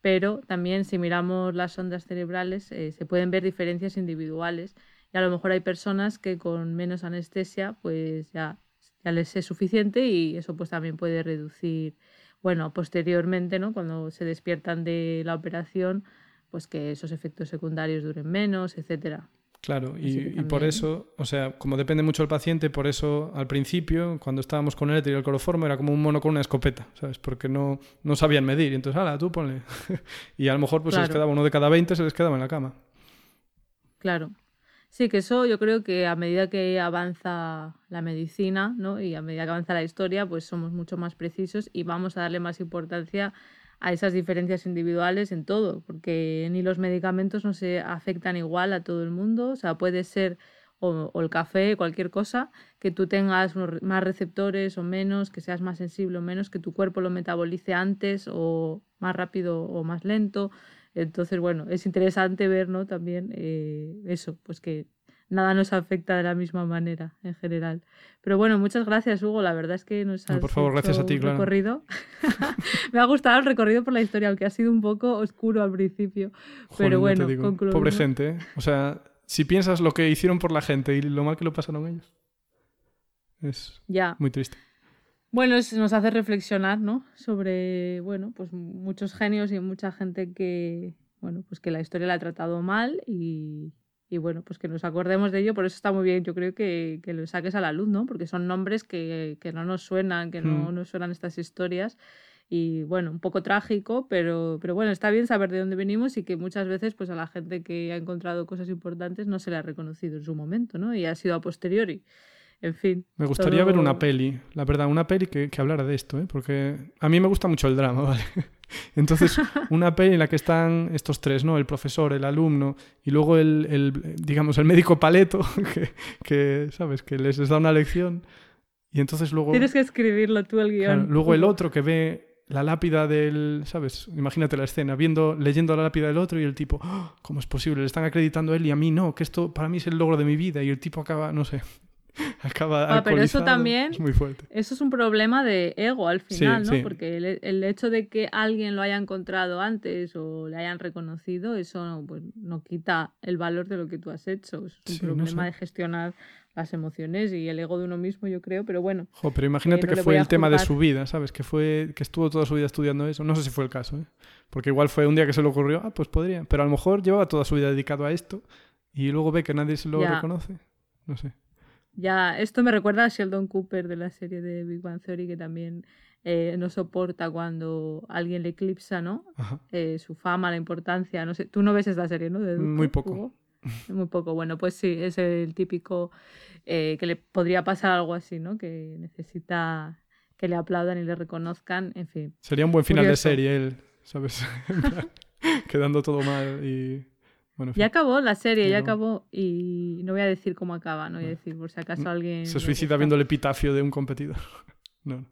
Speaker 1: Pero también si miramos las ondas cerebrales eh, se pueden ver diferencias individuales y a lo mejor hay personas que con menos anestesia pues ya, ya les es suficiente y eso pues también puede reducir bueno, posteriormente, ¿no? Cuando se despiertan de la operación, pues que esos efectos secundarios duren menos, etcétera.
Speaker 2: Claro, y, por eso, o sea, como depende mucho del paciente, por eso al principio, cuando estábamos con el éter y el cloroformo, era como un mono con una escopeta, ¿sabes? Porque no, no sabían medir. Y entonces, ala, tú ponle. y a lo mejor pues se les quedaba uno de cada 20, se les quedaba en la cama.
Speaker 1: Claro. Sí, que eso yo creo que a medida que avanza la medicina, ¿no? Y a medida que avanza la historia, pues somos mucho más precisos y vamos a darle más importancia a esas diferencias individuales en todo, porque ni los medicamentos no se afectan igual a todo el mundo, o sea, puede ser o, el café, cualquier cosa, que tú tengas unos más receptores o menos, que seas más sensible o menos, que tu cuerpo lo metabolice antes o más rápido o más lento. Entonces, bueno, es interesante ver, ¿no? También eh, eso, pues que nada nos afecta de la misma manera en general. Pero bueno, muchas gracias, Hugo. La verdad es que nos
Speaker 2: No,
Speaker 1: has
Speaker 2: por favor, gracias a ti,
Speaker 1: un recorrido. Me ha gustado el recorrido por la historia, aunque ha sido un poco oscuro al principio. Pero bueno,
Speaker 2: digo.
Speaker 1: concluimos.
Speaker 2: Pobre gente, ¿eh? O sea, si piensas lo que hicieron por la gente y lo mal que lo pasaron ellos, es
Speaker 1: Ya.
Speaker 2: muy triste.
Speaker 1: Bueno, es- nos hace reflexionar, ¿no? Sobre, bueno, pues muchos genios y mucha gente que, bueno, pues que la historia la ha tratado mal y, y bueno, pues que nos acordemos de ello. Por eso está muy bien, yo creo que, que lo saques a la luz, ¿no? Porque son nombres que, que no nos suenan, que no
Speaker 2: Hmm.
Speaker 1: nos suenan estas historias. Y bueno, un poco trágico, pero, pero bueno, está bien saber de dónde venimos y que muchas veces pues a la gente que ha encontrado cosas importantes no se le ha reconocido en su momento, ¿no? Y ha sido a posteriori. En fin.
Speaker 2: Me gustaría ver
Speaker 1: todo-
Speaker 2: una peli, la verdad, una peli que, que hablara de esto, ¿eh? porque a mí me gusta mucho el drama, ¿vale? Entonces, una peli en la que están estos tres, ¿no? El profesor, el alumno y luego el, el, digamos, el médico paleto, que, que, ¿sabes? Que les da una lección. Y entonces luego,
Speaker 1: Tienes que escribirlo tú el
Speaker 2: claro,
Speaker 1: guion.
Speaker 2: luego el otro que ve la lápida del, ¿sabes? Imagínate la escena, viendo, leyendo la lápida del otro y el tipo, "Ah, ¿cómo es posible? Le están acreditando a él y a mí no, que esto para mí es el logro de mi vida y el tipo acaba, no sé. acaba
Speaker 1: Ah, pero eso también-
Speaker 2: Es muy fuerte.
Speaker 1: Eso es un problema de ego al final, ¿no?
Speaker 2: sí.
Speaker 1: Porque el, el hecho de que alguien lo haya encontrado antes o le hayan reconocido, eso no, pues, no quita el valor de lo que tú has hecho. Es un
Speaker 2: Sí, no
Speaker 1: problema
Speaker 2: sé.
Speaker 1: de gestionar las emociones y el ego de uno mismo, yo creo, pero bueno.
Speaker 2: Jo, pero imagínate
Speaker 1: Eh, no
Speaker 2: que fue el tema de su vida, ¿sabes? Que fue que estuvo toda su vida estudiando eso. No sé si fue el caso, ¿eh? Porque igual fue un día que se le ocurrió, ah, pues podría. Pero a lo mejor llevaba toda su vida dedicado a esto y luego ve que nadie se lo
Speaker 1: Ya.
Speaker 2: reconoce. No sé.
Speaker 1: Ya, esto me recuerda a Sheldon Cooper de la serie de Big Bang Theory, que también eh, no soporta cuando alguien le eclipsa, ¿no? Eh, su fama, la importancia, no sé. Tú no ves esta serie, ¿no? De
Speaker 2: Muy poco.
Speaker 1: Hugo? Muy poco. Bueno, pues sí, es el típico eh, que le podría pasar algo así, ¿no? Que necesita que le aplaudan y le reconozcan, en fin.
Speaker 2: Sería un buen final
Speaker 1: Curioso.
Speaker 2: de serie él, ¿sabes? Quedando todo mal y... Bueno.
Speaker 1: Ya acabó la serie, ya acabó y no voy a decir cómo acaba, no voy a decir por si acaso alguien...
Speaker 2: Se suicida viendo el epitafio de un competidor. No, no.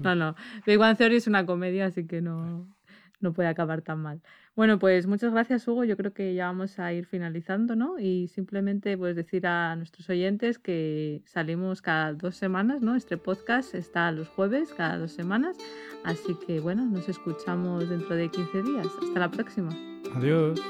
Speaker 1: No, no. Big Bang Theory es una comedia, así que no, no puede acabar tan mal. Bueno, pues muchas gracias, Hugo. Yo creo que ya vamos a ir finalizando, ¿no? Y simplemente pues decir a nuestros oyentes que salimos cada dos semanas, ¿no? Este podcast está los jueves, cada dos semanas. Así que bueno, nos escuchamos dentro de 15 días. Hasta la próxima.
Speaker 2: Adiós.